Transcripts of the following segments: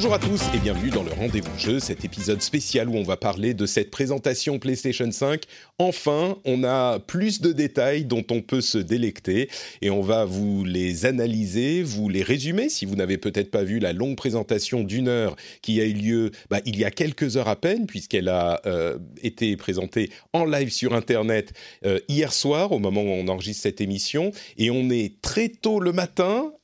Bonjour à tous et bienvenue dans le Rendez-vous Jeu, cet épisode spécial où on va parler de cette présentation PlayStation 5. Enfin, on a plus de détails dont on peut se délecter et on va vous les analyser, vous les résumer si vous n'avez peut-être pas vu la longue présentation d'une heure qui a eu lieu bah, il y a quelques heures à peine puisqu'elle a euh, été présentée en live sur Internet euh, hier soir au moment où on enregistre cette émission et on est très tôt le matin,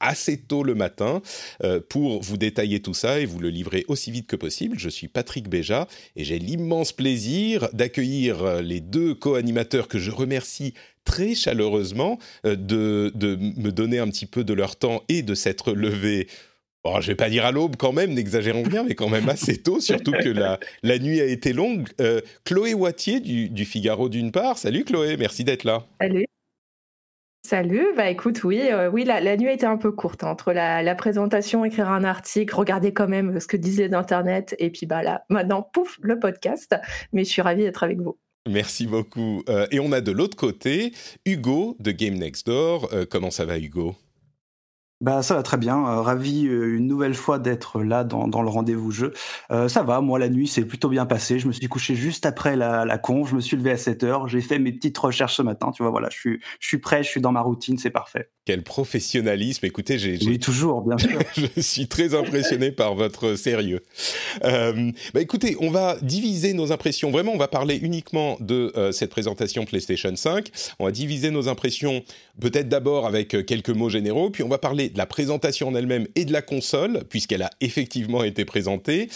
assez tôt le matin, euh, pour vous détailler tout ça et vous le livrer aussi vite que possible. Je suis Patrick Béja et j'ai l'immense plaisir d'accueillir euh, les deux co-animateurs que je remercie très chaleureusement euh, de, de, me donner un petit peu de leur temps et de s'être levés. Bon, je vais pas dire à l'aube quand même, n'exagérons bien, mais quand même assez tôt, surtout que la, la nuit a été longue. Chloé Wattier du, du Figaro d'une part. Salut Chloé, merci d'être là. Salut. Salut, bah écoute, oui, euh, oui, la, nuit était un peu courte hein, entre la, présentation, écrire un article, regarder quand même ce que disait d'internet, et puis bah là, maintenant, pouf, le podcast. Mais je suis ravie d'être avec vous. Merci beaucoup. Euh, et on a de l'autre côté Hugo de Game Next Door. Euh, comment ça va, Hugo? Bah ça va très bien, euh, ravi euh, une nouvelle fois d'être là dans, dans le rendez-vous jeu. Euh, ça va, moi la nuit c'est plutôt bien passé, je me suis couché juste après la, la conf, je me suis levé à 7 heures, j'ai fait mes petites recherches ce matin, tu vois, voilà, je suis, je suis prêt, je suis dans ma routine, c'est parfait. Quel professionnalisme, écoutez, j'ai... Oui, toujours, bien sûr. je suis très impressionné par votre sérieux. Bah écoutez, on va diviser nos impressions, vraiment on va parler uniquement de cette présentation PlayStation 5, on va diviser nos impressions peut-être d'abord avec quelques mots généraux, puis on va parler de la présentation en elle-même et de la console, puisqu'elle a effectivement été présentée.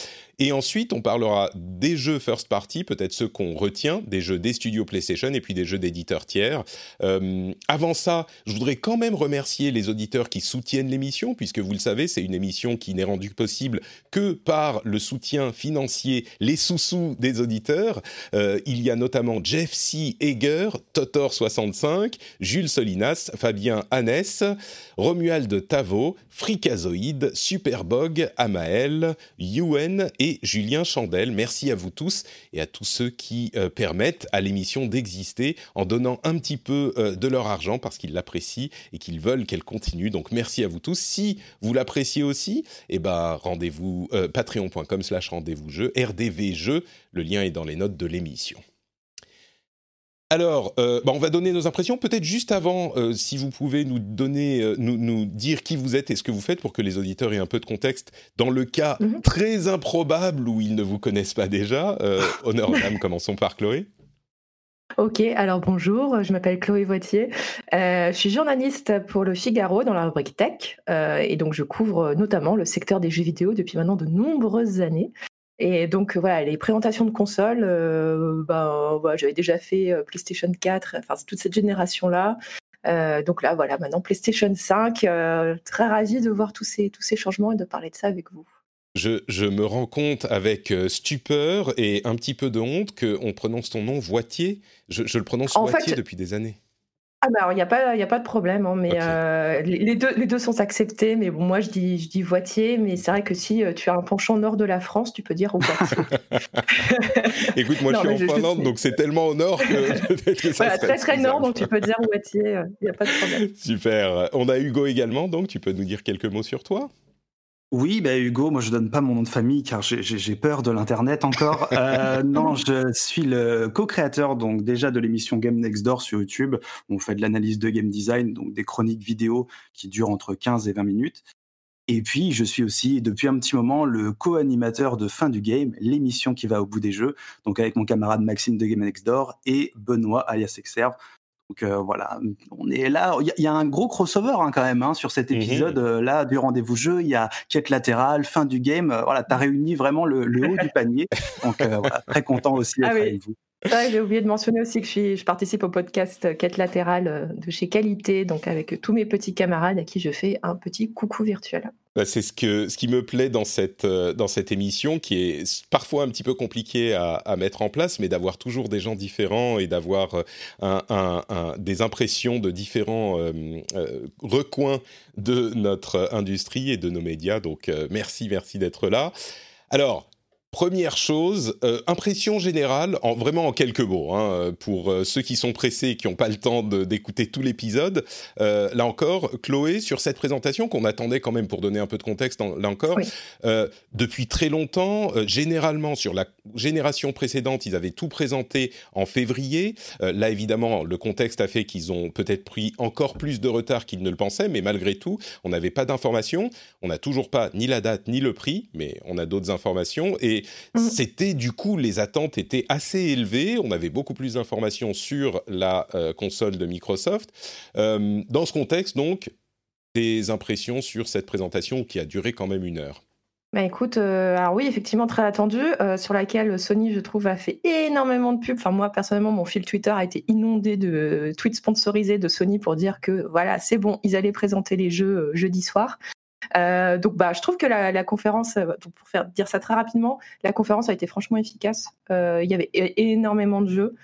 Et ensuite, on parlera des jeux first party, peut-être ceux qu'on retient, des jeux des studios PlayStation et puis des jeux d'éditeurs tiers. Euh, avant ça, je voudrais quand même remercier les auditeurs qui soutiennent l'émission, puisque vous le savez, c'est une émission qui n'est rendue possible que par le soutien financier, les sous-sous des auditeurs. Euh, il y a notamment Jeff C. Eger, Totor65, Jules Solinas, Fabien Hannes, Romuald Tavo, Fricazoïde, Superbog, Amael, Yuen et Julien Chandel. Merci à vous tous et à tous ceux qui euh, permettent à l'émission d'exister en donnant un petit peu euh, de leur argent parce qu'ils l'apprécient et qu'ils veulent qu'elle continue. Donc merci à vous tous. Si vous l'appréciez aussi, eh ben rendez-vous euh, patreon.com slash rendez-vous jeu, RDV jeu. Le lien est dans les notes de l'émission. Alors, euh, bah on va donner nos impressions. Peut-être juste avant, euh, si vous pouvez nous donner, euh, nous, nous, dire qui vous êtes et ce que vous faites pour que les auditeurs aient un peu de contexte. Dans le cas mm -hmm. très improbable où ils ne vous connaissent pas déjà, honneur aux dames, commençons par Chloé. Ok, alors bonjour, je m'appelle Chloé Voitier. Je suis journaliste pour le Figaro dans la rubrique Tech et donc je couvre notamment le secteur des jeux vidéo depuis maintenant de nombreuses années. Et donc voilà, les présentations de consoles, euh, ben, voilà, j'avais déjà fait euh, PlayStation 4, enfin toute cette génération-là. Euh, donc là, voilà, maintenant PlayStation 5, euh, très ravi de voir tous ces, tous ces changements et de parler de ça avec vous. Je, je me rends compte avec stupeur et un petit peu de honte qu'on prononce ton nom Voitier. Je, je le prononce Voitier depuis des années. Ah bah, il n'y a, pas- y a pas de problème, hein, mais euh, les, deux, les deux sont acceptés. Mais bon, moi, je dis, je dis Voitier, mais c'est vrai que si euh, tu as un penchant nord de la France, tu peux dire Voitier. Écoute, moi Non, je suis en je Finlande, donc c'est tellement au nord que que ça voilà, très très nord, donc tu peux dire Voitier, il n'y a pas de problème. Super. On a Hugo également, donc tu peux nous dire quelques mots sur toi? Oui, bah Hugo, moi je donne pas mon nom de famille car j'ai- peur de l'internet encore. Euh, non, je suis le co-créateur donc déjà de l'émission Game Next Door sur YouTube. On fait de l'analyse de game design, donc des chroniques vidéo qui durent entre 15 et 20 minutes. Et puis je suis aussi depuis un petit moment le co-animateur de Fin du Game, l'émission qui va au bout des jeux, donc avec mon camarade Maxime de Game Next Door et Benoît alias Exerve. Donc euh, voilà, on est là. Il y, a- il y a un gros crossover hein, quand même hein, sur cet Mhm. épisode euh, là du rendez-vous jeu. Il y a quête latérale, fin du game. Euh, voilà, t'as réuni vraiment le, le haut du panier. Donc euh, voilà, très content aussi d'être Ah oui. avec vous. J'ai oublié de mentionner aussi que je, participe au podcast Quête latérale de chez Qualité, donc avec tous mes petits camarades à qui je fais un petit coucou virtuel. Bah, c'est ce, que, ce qui me plaît dans cette, euh, dans cette émission, qui est parfois un petit peu compliqué à, à mettre en place, mais d'avoir toujours des gens différents et d'avoir euh, un, un, des impressions de différents euh, recoins de notre industrie et de nos médias. Donc merci, merci d'être là. Alors, Première chose, euh, impression générale, en, vraiment en quelques mots, hein, pour euh, ceux qui sont pressés et qui n'ont pas le temps d'écouter tout l'épisode. Euh, là encore, Chloé, sur cette présentation qu'on attendait quand même pour donner un peu de contexte, là encore, depuis très longtemps, généralement sur la génération précédente, ils avaient tout présenté en février. là, évidemment, le contexte a fait qu'ils ont peut-être pris encore plus de retard qu'ils ne le pensaient, mais malgré tout, on n'avait pas d'informations. On n'a toujours pas ni la date ni le prix, mais on a d'autres informations et Mm. c'était du coup, les attentes étaient assez élevées. On avait beaucoup plus d'informations sur la euh, console de Microsoft. Euh, dans ce contexte, donc, des impressions sur cette présentation qui a duré quand même une heure. Bah écoute, euh, alors oui, effectivement très attendu, sur laquelle Sony, je trouve, a fait énormément de pubs. Enfin moi, personnellement, mon fil Twitter a été inondé de tweets sponsorisés de Sony pour dire que voilà, c'est bon, ils allaient présenter les jeux jeudi soir. Euh, donc, bah, je trouve que la, conférence, euh, pour faire dire ça très rapidement, la conférence a été franchement efficace. Euh, il y avait énormément de jeux.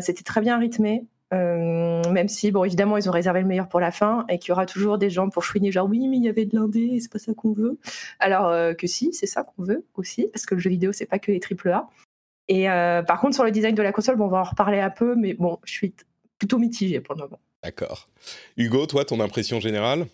C'était très bien rythmé. même si, bon, évidemment, ils ont réservé le meilleur pour la fin et qu'il y aura toujours des gens pour chouiner, genre oui, mais il y avait de l'indé c'est pas ça qu'on veut. Alors que si, c'est ça qu'on veut aussi, parce que le jeu vidéo, c'est pas que les triple A. Et par contre, sur le design de la console, bon, on va en reparler un peu, mais bon, je suis plutôt mitigée pour le moment. D'accord. Hugo, toi, ton impression générale?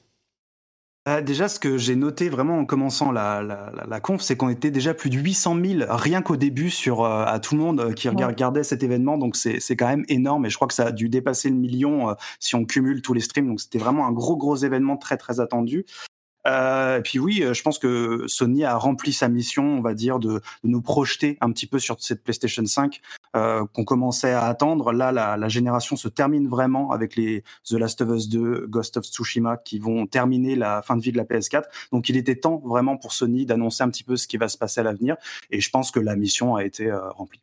Euh, déjà, ce que j'ai noté vraiment en commençant la, la, la, conf, c'est qu'on était déjà plus de 800 000 rien qu'au début sur euh, à tout le monde euh, qui regardait cet événement. Donc c'est quand même énorme et je crois que ça a dû dépasser le million si on cumule tous les streams. Donc c'était vraiment un gros gros événement très très attendu. Euh, et puis oui, euh, je pense que Sony a rempli sa mission, on va dire, de, de nous projeter un petit peu sur cette PlayStation 5 euh, qu'on commençait à attendre. Là, la, la, génération se termine vraiment avec les The Last of Us 2, Ghost of Tsushima qui vont terminer la fin de vie de la PS4. Donc il était temps vraiment pour Sony d'annoncer un petit peu ce qui va se passer à l'avenir. Et je pense que la mission a été euh, remplie.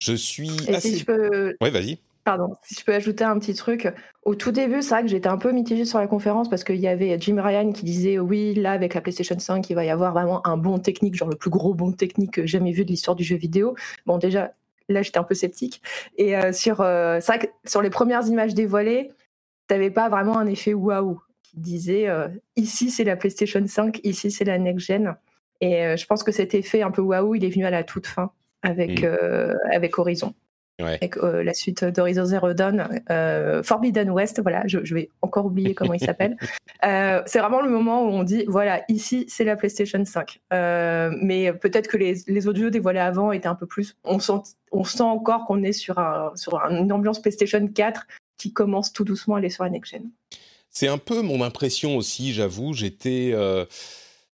Je suis assez... Si je peux... Ouais, vas-y. Pardon, si je peux ajouter un petit truc. Au tout début, c'est vrai que j'étais un peu mitigée sur la conférence parce qu'il y avait Jim Ryan qui disait oui, là, avec la PlayStation 5, il va y avoir vraiment un bon technique, genre le plus gros bon technique jamais vu de l'histoire du jeu vidéo. Bon, déjà, là, j'étais un peu sceptique. Et euh, sur, euh, c'est vrai que sur les premières images dévoilées, t'avais pas vraiment un effet waouh qui disait euh, ici, c'est la PlayStation 5, ici, c'est la next-gen. Et je pense que cet effet un peu waouh, il est venu à la toute fin avec, mmh. avec Horizon. Avec euh, la suite d'Horizon Zero Dawn, euh, Forbidden West, voilà, je, vais encore oublier comment il s'appelle. Euh, c'est vraiment le moment où on dit, voilà, ici c'est la PlayStation 5. mais peut-être que les, les, autres jeux dévoilés avant étaient un peu plus. On sent, on sent encore qu'on est sur, un, sur une ambiance PlayStation 4 qui commence tout doucement à aller sur la next-gen. C'est un peu mon impression aussi, j'avoue. J'étais.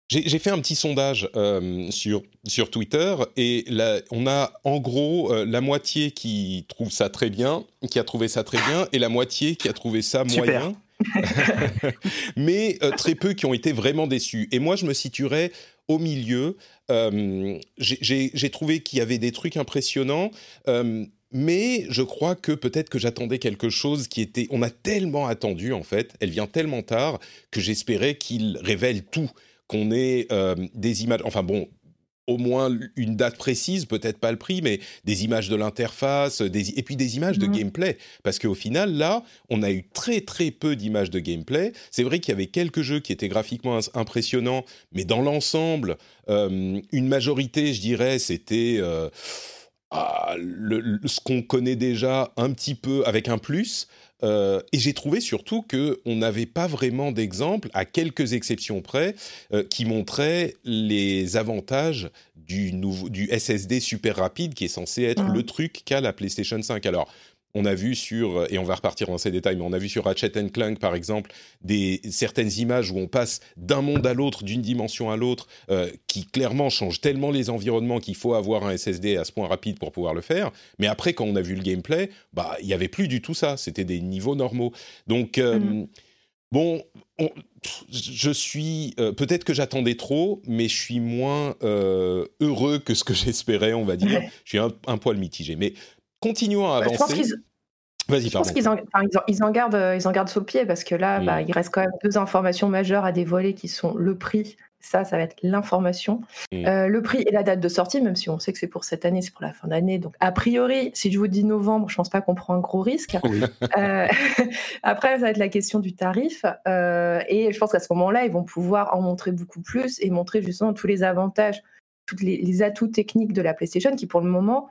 J'ai fait un petit sondage euh, sur, sur Twitter et là, on a en gros euh, la moitié qui trouve ça très bien, qui a trouvé ça très bien, et la moitié qui a trouvé ça moyen. Mais euh, très peu qui ont été vraiment déçus. Et moi, je me situerais au milieu. J'ai trouvé qu'il y avait des trucs impressionnants mais je crois que peut-être que j'attendais quelque chose qui était. On a tellement attendu en fait, elle vient tellement tard que j'espérais qu'il révèle tout qu'on ait euh, des images, enfin bon, au moins une date précise, peut-être pas le prix, mais des images de l'interface, et puis des images de mmh. gameplay. Parce qu'au final, là, on a eu très très peu d'images de gameplay. C'est vrai qu'il y avait quelques jeux qui étaient graphiquement impressionnants, mais dans l'ensemble, euh, une majorité, je dirais, c'était euh, ah, ce qu'on connaît déjà un petit peu avec un plus. Euh, et j'ai trouvé surtout qu'on n'avait pas vraiment d'exemple, à quelques exceptions près, euh, qui montraient les avantages du, du SSD super rapide qui est censé être mmh. le truc qu'a la PlayStation 5. Alors, on a vu sur, et on va repartir dans ces détails, mais on a vu sur Ratchet Clank, par exemple, des, certaines images où on passe d'un monde à l'autre, d'une dimension à l'autre, euh, qui clairement changent tellement les environnements qu'il faut avoir un SSD à ce point rapide pour pouvoir le faire. Mais après, quand on a vu le gameplay, bah, il n'y avait plus du tout ça. C'était des niveaux normaux. Donc, euh, mm. Bon, je suis euh, peut-être que j'attendais trop, mais je suis moins euh, heureux que ce que j'espérais, on va dire. Je suis un, poil mitigé, mais continuons à avancer. Vas-y, Je pense qu'ils en, ils en, gardent, ils en gardent sous le pied parce que là, bah, mm. il reste quand même deux informations majeures à dévoiler qui sont le prix ça, ça va être l'information. Mm. Euh, le prix et la date de sortie, même si on sait que c'est pour cette année, c'est pour la fin d'année. Donc, a priori, si je vous dis novembre, je pense pas qu'on prend un gros risque. Euh, après, ça va être la question du tarif. Euh, et je pense qu'à ce moment-là, ils vont pouvoir en montrer beaucoup plus et montrer justement tous les avantages, tous les, les atouts techniques de la PlayStation qui, pour le moment,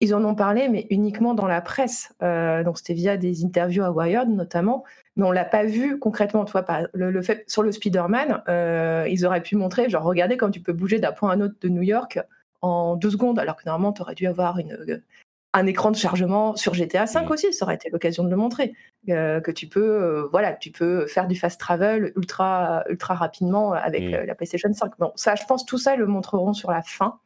ils en ont parlé, mais uniquement dans la presse. donc, c'était via des interviews à Wired, notamment mais on l'a pas vu concrètement. Tu vois, le, fait sur le Spider-Man, euh, ils auraient pu montrer, genre, regardez comme tu peux bouger d'un point à un autre de New York en deux secondes, alors que normalement, tu aurais dû avoir une, euh, un écran de chargement sur GTA 5 mm. aussi, ça aurait été l'occasion de le montrer. Euh, que tu peux, voilà, tu peux faire du fast travel ultra, ultra rapidement avec mm. la PlayStation 5. Bon, ça, je pense, tout ça, ils le montreront sur la fin.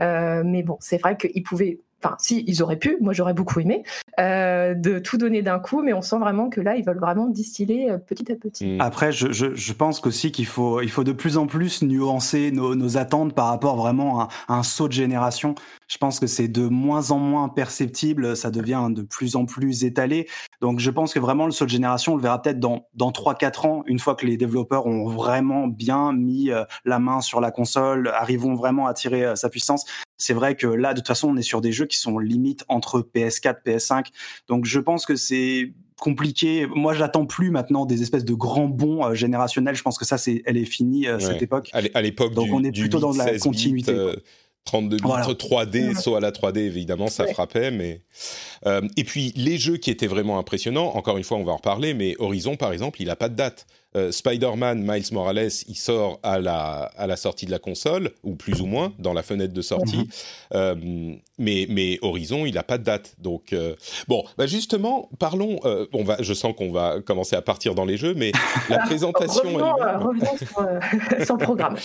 mais bon, c'est vrai qu'ils pouvaient enfin si ils auraient pu, moi j'aurais beaucoup aimé, euh, de tout donner d'un coup, mais on sent vraiment que là ils veulent vraiment distiller euh, petit à petit. Mm. Après, je, je, je pense qu'aussi qu'il faut, il faut de plus en plus nuancer nos, nos attentes par rapport vraiment à, un saut de génération. Je pense que c'est de moins en moins perceptible, ça devient de plus en plus étalé. Donc je pense que vraiment le saut de génération, on le verra peut-être dans, dans 3-4 ans, une fois que les développeurs ont vraiment bien mis euh, la main sur la console, arriveront vraiment à tirer sa puissance. C'est vrai que là, de toute façon, on est sur des jeux qui sont limite entre PS4, PS5. Donc je pense que c'est compliqué. Moi, j'attends plus maintenant des espèces de grands bons euh, générationnels. Je pense que ça, c'est, elle est finie euh, cette époque. À l'époque, donc on est plutôt dans la continuité. 32 bits 3D, saut à la 3D, évidemment, ça frappait, mais et puis les jeux qui étaient vraiment impressionnants. Encore une fois, on va en reparler, mais Horizon, par exemple, il a pas de date. Euh, Spider-Man Miles Morales, il sort à la, à la sortie de la console, ou plus ou moins, dans la fenêtre de sortie. Mhm. Euh, mais, mais Horizon, il n'a pas de date. Donc, euh, bon, bah justement, parlons. on va, je sens qu'on va commencer à partir dans les jeux, mais la présentation. revenons, sur, le programme.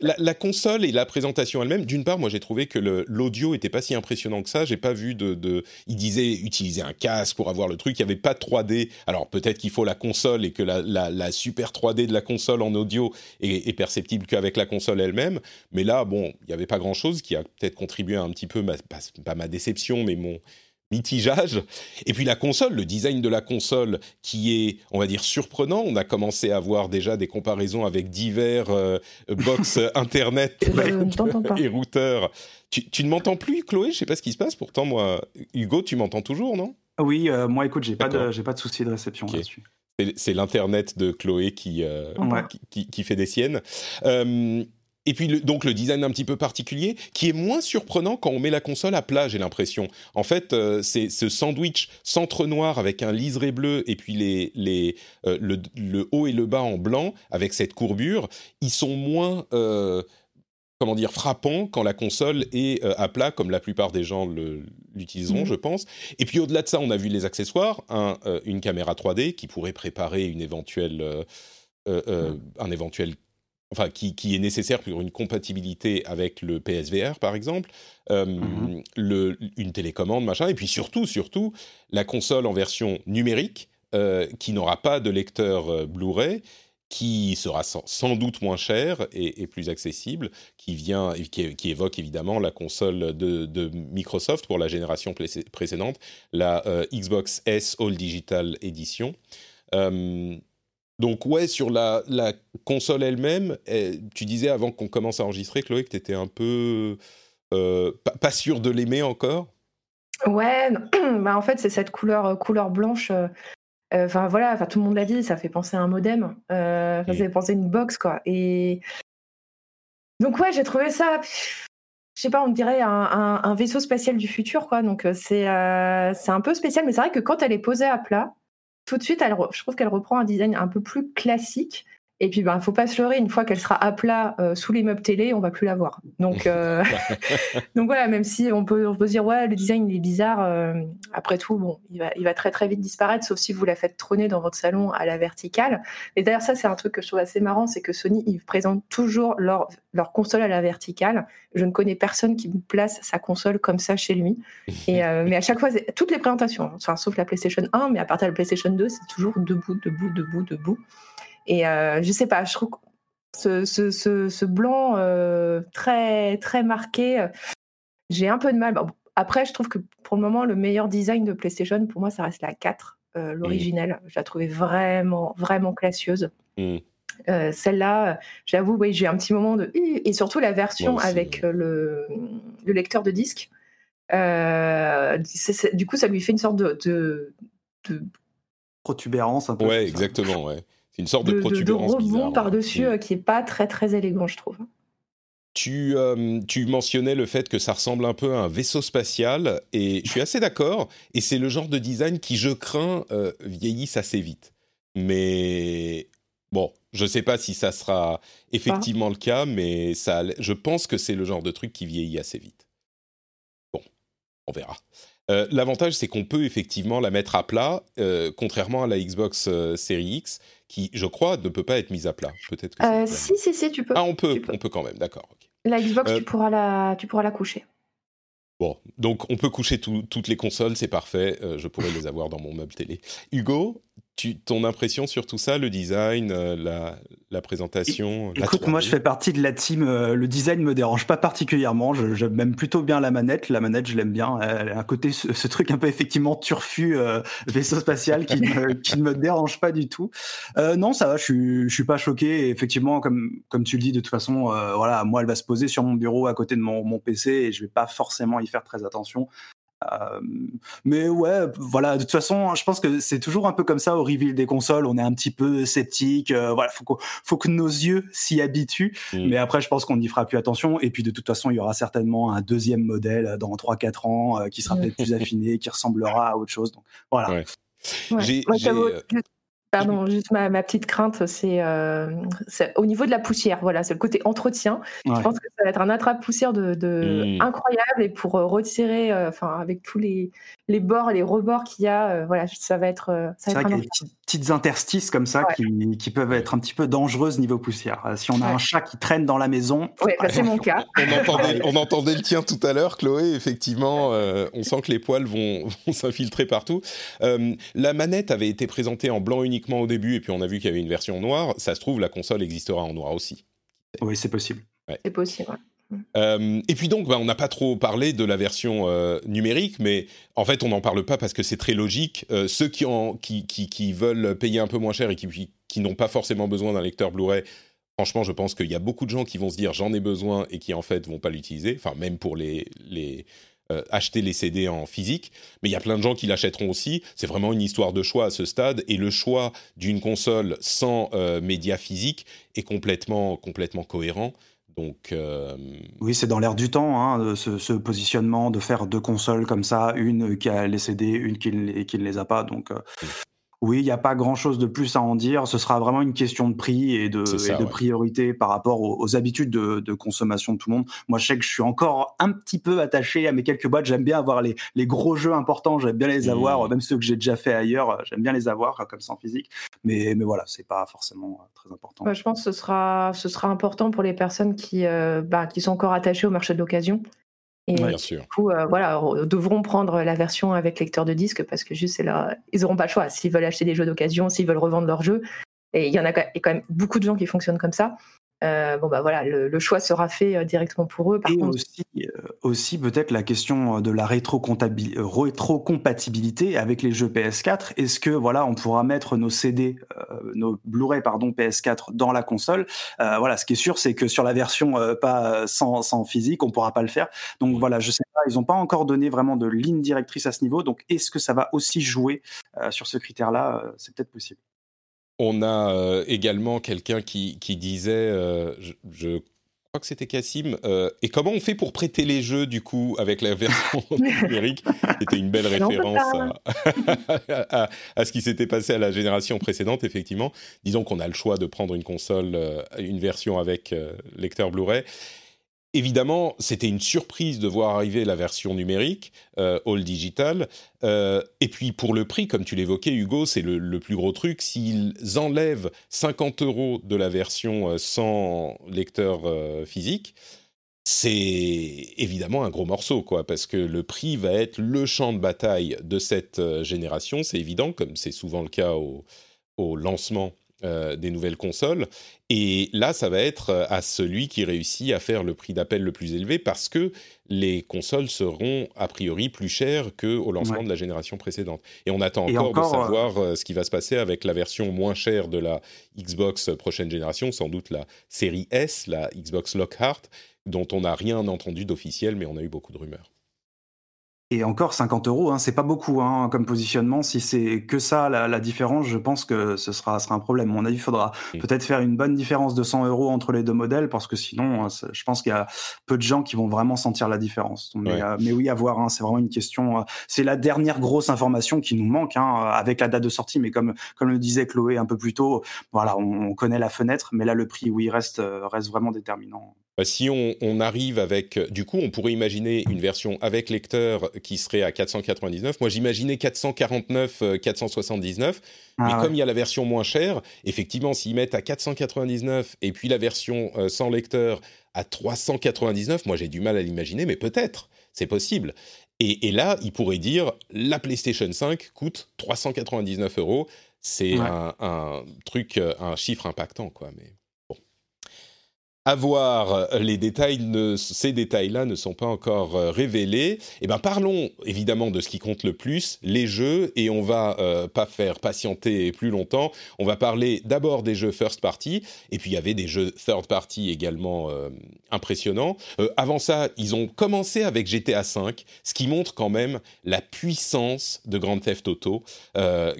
la, console et la présentation elle-même, d'une part, moi j'ai trouvé que l'audio était pas si impressionnant que ça. J'ai pas vu de, de, Il disait utiliser un casque pour avoir le truc. Il n'y avait pas de 3D. Alors peut-être qu'il faut la console et que la, la, super 3D de la console en audio est, perceptible qu'avec la console elle-même. Mais là, bon, il n'y avait pas grand-chose qui a peut-être contribué un petit peu, pas, ma déception, mais mon mitigeage. Et puis la console, le design de la console qui est, on va dire, surprenant. On a commencé à voir déjà des comparaisons avec divers euh, box internet et routeurs. Tu, ne m'entends plus, Chloé? Je sais pas ce qui se passe. Pourtant, moi, Hugo, tu m'entends toujours, non? Oui, euh, moi, écoute, j'ai pas de, j'ai pas de souci de réception là-dessus c'est l'internet de Chloé qui, euh, qui, fait des siennes. Euh, et puis donc le design un petit peu particulier, qui est moins surprenant quand on met la console à plat, j'ai l'impression. En fait, euh, c'est ce sandwich centre noir avec un liseré bleu et puis les, les, le, le, haut et le bas en blanc avec cette courbure, ils sont moins comment dire, frappant quand la console est euh, à plat, comme la plupart des gens l'utiliseront, mhm. je pense. Et puis au-delà de ça, on a vu les accessoires, euh, une caméra 3D qui pourrait préparer une éventuelle, euh, un éventuel, enfin, qui, est nécessaire pour une compatibilité avec le PSVR, par exemple, mhm. le, une télécommande, machin, et puis surtout, surtout, la console en version numérique, qui n'aura pas de lecteur Blu-ray qui sera sans, doute moins cher et, plus accessible, qui vient, qui, évoque évidemment la console de, Microsoft pour la génération précédente, la euh, Xbox S All Digital Edition. Euh, donc ouais, sur la, console elle-même, eh, tu disais avant qu'on commence à enregistrer, Chloé, que tu étais un peu euh, pas, sûr de l'aimer encore? Ouais, bah en fait c'est cette couleur couleur blanche euh, enfin voilà, enfin tout le monde l'a dit, ça fait penser à un modem. Euh, ça fait penser à une box quoi. Et donc ouais, j'ai trouvé ça, je sais pas, on dirait un, vaisseau spatial du futur quoi. Donc euh, c'est c'est un peu spécial, mais c'est vrai que quand elle est posée à plat, tout de suite, elle, je trouve qu'elle reprend un design un peu plus classique. Et puis, ben, faut pas se leurrer, une fois qu'elle sera à plat euh, sous les meubles télé, on va plus la voir. Donc, euh, donc voilà, même si on peut, on peut se dire, ouais, le design il est bizarre, euh, après tout, bon, il va, il va très très vite disparaître, sauf si vous la faites trôner dans votre salon à la verticale. Et d'ailleurs, ça, c'est un truc que je trouve assez marrant, c'est que Sony, ils présentent toujours leur, leur console à la verticale. Je ne connais personne qui place sa console comme ça chez lui. Et, mais à chaque fois, toutes les présentations, hein, enfin, sauf la PlayStation 1, mais à partir de la PlayStation 2, c'est toujours debout, debout, debout, debout. Et euh, je sais pas, je trouve ce, ce, ce, blanc euh, très, très marqué, euh, j'ai un peu de mal. après, je trouve que pour le moment, le meilleur design de PlayStation, pour moi, ça reste la 4, l'originelle. Je la trouvais vraiment, vraiment classieuse. Mmh. Celle-là, j'avoue, oui, j'ai un petit moment de. Et surtout la version avec le, le, lecteur de disque. du coup, ça lui fait une sorte de. de, de... Protubérance un peu. Ouais, exactement, ouais une sorte de, protubérance de, de rebond par-dessus mm. euh, qui est pas très très élégant, je trouve. Tu, euh, tu, mentionnais le fait que ça ressemble un peu à un vaisseau spatial, et je suis assez d'accord, et c'est le genre de design qui, je crains, euh, vieillisse assez vite. Mais bon, je ne sais pas si ça sera effectivement le cas, mais ça, je pense que c'est le genre de truc qui vieillit assez vite. Bon, on verra. L'avantage, c'est qu'on peut effectivement la mettre à plat, contrairement à la Xbox Series X, qui, je crois, ne peut pas être mise à plat. Peut-être que euh, si, si, si, tu peux. Ah, on peut, on peut quand même, d'accord. La Xbox, tu, euh, pourras la, tu pourras la coucher. Bon, donc on peut coucher toutes les consoles, c'est parfait. Euh, je pourrais les avoir dans mon meuble télé. Hugo, ton impression sur tout ça, le design, euh, la, présentation Écoute, moi je fais partie de la team. Euh, le design me dérange pas particulièrement. J'aime même plutôt bien la manette. La manette, je l'aime bien. Elle a un côté, ce, truc un peu effectivement turfu, euh, vaisseau spatial, qui, ne me dérange pas du tout. non, ça va. Je suis, je suis pas choqué. effectivement, comme comme tu le dis, de toute façon, voilà, moi, elle va se poser sur mon bureau à côté de mon, mon PC et je vais pas forcément y faire très attention. Euh, mais ouais, voilà. De toute façon, je pense que c'est toujours un peu comme ça au reveal des consoles. On est un petit peu sceptique. Euh, voilà, faut, faut que nos yeux s'y habituent. Mm. Mais après, je pense qu'on n'y fera plus attention. Et puis, de toute façon, il y aura certainement un deuxième modèle dans 3-4 ans euh, qui sera peut-être plus affiné, qui ressemblera à autre chose. Donc, voilà. J'ai, Pardon, juste ma, petite crainte, euh, c'est au niveau de la poussière. Voilà, c'est le côté entretien. Je pense que ça va être un attrape-poussière de, mmh. incroyable et pour euh, retirer, euh, enfin, avec tous les, les bords, les rebords qu'il y a, voilà, ça va être. c'est vrai qu'il y a des petites interstices comme ça qui, qui, peuvent être un petit peu dangereuses niveau poussière. si on a un chat qui traîne dans la maison. Oui, bah, c'est mon cas. on, entendait, le tien tout à l'heure, Chloé. Effectivement, on sent que les poils vont, vont s'infiltrer partout. la manette avait été présentée en blanc unique au début, et puis on a vu qu'il y avait une version noire. Ça se trouve, la console existera en noir aussi. Oui, c'est possible. C'est possible, euh, et puis donc, bah, on n'a pas trop parlé de la version euh, numérique, mais en fait, on n'en parle pas parce que c'est très logique. Euh, ceux qui, en, qui, qui, veulent payer un peu moins cher et qui, n'ont pas forcément besoin d'un lecteur Blu-ray, franchement, je pense qu'il y a beaucoup de gens qui vont se dire j'en ai besoin et qui en fait vont pas l'utiliser. Enfin, même pour acheter les CD en physique, mais il y a plein de gens qui l'achèteront aussi. C'est vraiment une histoire de choix à ce stade, et le choix d'une console sans euh, média physique est complètement, complètement cohérent. Donc, euh, Oui, c'est dans l'air du temps, hein, ce, positionnement de faire deux consoles comme ça, une qui a les CD, une qui, qui ne les a pas. Donc, oui, il n'y a pas grand-chose de plus à en dire. Ce sera vraiment une question de prix et de, de priorité par rapport aux, habitudes de, consommation de tout le monde. Moi, je sais que je suis encore un petit peu attaché à mes quelques boîtes. J'aime bien avoir les, gros jeux importants. J'aime bien les avoir, mmh. même ceux que j'ai déjà fait ailleurs. J'aime bien les avoir comme ça en physique. Mais, mais voilà, c'est pas forcément euh, très important. je pense que ce sera, ce sera important pour les personnes qui, euh, bah, qui sont encore attachées au marché de l'occasion et du coup, euh, voilà, devront prendre la version avec lecteur de disque parce que juste là, ils n'auront pas le choix. S'ils veulent acheter des jeux d'occasion, s'ils veulent revendre leurs jeux, et il y en a quand même beaucoup de gens qui fonctionnent comme ça. Euh, bon bah voilà, le, choix sera fait euh, directement pour eux. Par et aussi, euh, aussi peut-être la question de la rétrocompatibilité avec les jeux PS4. Est-ce que voilà, on pourra mettre nos CD, nos Blu-ray pardon PS4 dans la console? Voilà, ce qui est sûr, c'est que sur la version pas sans, sans, physique, on pourra pas le faire. Donc voilà, je sais pas, ils n'ont pas encore donné vraiment de ligne directrice à ce niveau. Donc est-ce que ça va aussi jouer sur ce critère-là? C'est peut-être possible. On a euh, également quelqu'un qui, disait, euh, je, crois que c'était Cassim. Euh, et comment on fait pour prêter les jeux, du coup, avec la version numérique? C'était une belle référence à, à, ce qui s'était passé à la génération précédente, effectivement. Disons qu'on a le choix de prendre une console, euh, une version avec euh, lecteur Blu-ray. Évidemment, c'était une surprise de voir arriver la version numérique, euh, All Digital. Euh, et puis pour le prix, comme tu l'évoquais, Hugo, c'est le, plus gros truc. S'ils enlèvent 50 euros de la version euh, sans lecteur physique, c'est évidemment un gros morceau, quoi, parce que le prix va être le champ de bataille de cette génération, c'est évident, comme c'est souvent le cas au lancement euh, des nouvelles consoles. Et là, ça va être euh, à celui qui réussit à faire le prix d'appel le plus élevé parce que les consoles seront a priori plus chères qu'au lancement ouais. de la génération précédente. Et on attend encore, encore, de savoir euh... ce qui va se passer avec la version moins chère de la Xbox prochaine génération, sans doute la série S, la Xbox Lockhart, dont on n'a rien entendu d'officiel, mais on a eu beaucoup de rumeurs. Et encore 50 euros, hein, c'est pas beaucoup hein, comme positionnement. Si c'est que ça la, la, différence, je pense que ce sera, sera un problème. Mon avis, il faudra peut-être faire une bonne différence de 100 euros entre les deux modèles parce que sinon, hein, je pense qu'il y a peu de gens qui vont vraiment sentir la différence. Mais, ouais. euh, mais oui, à voir. Hein, c'est vraiment une question. Euh, c'est la dernière grosse information qui nous manque hein, avec la date de sortie. Mais comme comme le disait Chloé un peu plus tôt, voilà, on, on connaît la fenêtre, mais là le prix, oui, reste euh, reste vraiment déterminant. Bah, si on, on, arrive avec, du coup, on pourrait imaginer une version avec lecteur qui serait à 499. Moi, j'imaginais 449, 479. Ah, mais ouais. comme il y a la version moins chère, effectivement, s'ils mettent à 499 et puis la version euh, sans lecteur à 399, moi j'ai du mal à l'imaginer, mais peut-être, c'est possible. Et, et, là, ils pourraient dire la PlayStation 5 coûte 399 euros. C'est ouais. un, un, truc, un chiffre impactant, quoi. Mais à voir, les détails ces détails-là ne sont pas encore euh, révélés. Eh ben, parlons évidemment de ce qui compte le plus, les jeux, et on va euh, pas faire patienter plus longtemps. On va parler d'abord des jeux first party, et puis il y avait des jeux third party également euh, impressionnants. Avant ça, ils ont commencé avec GTA V, ce qui montre quand même la puissance de Grand Theft Auto,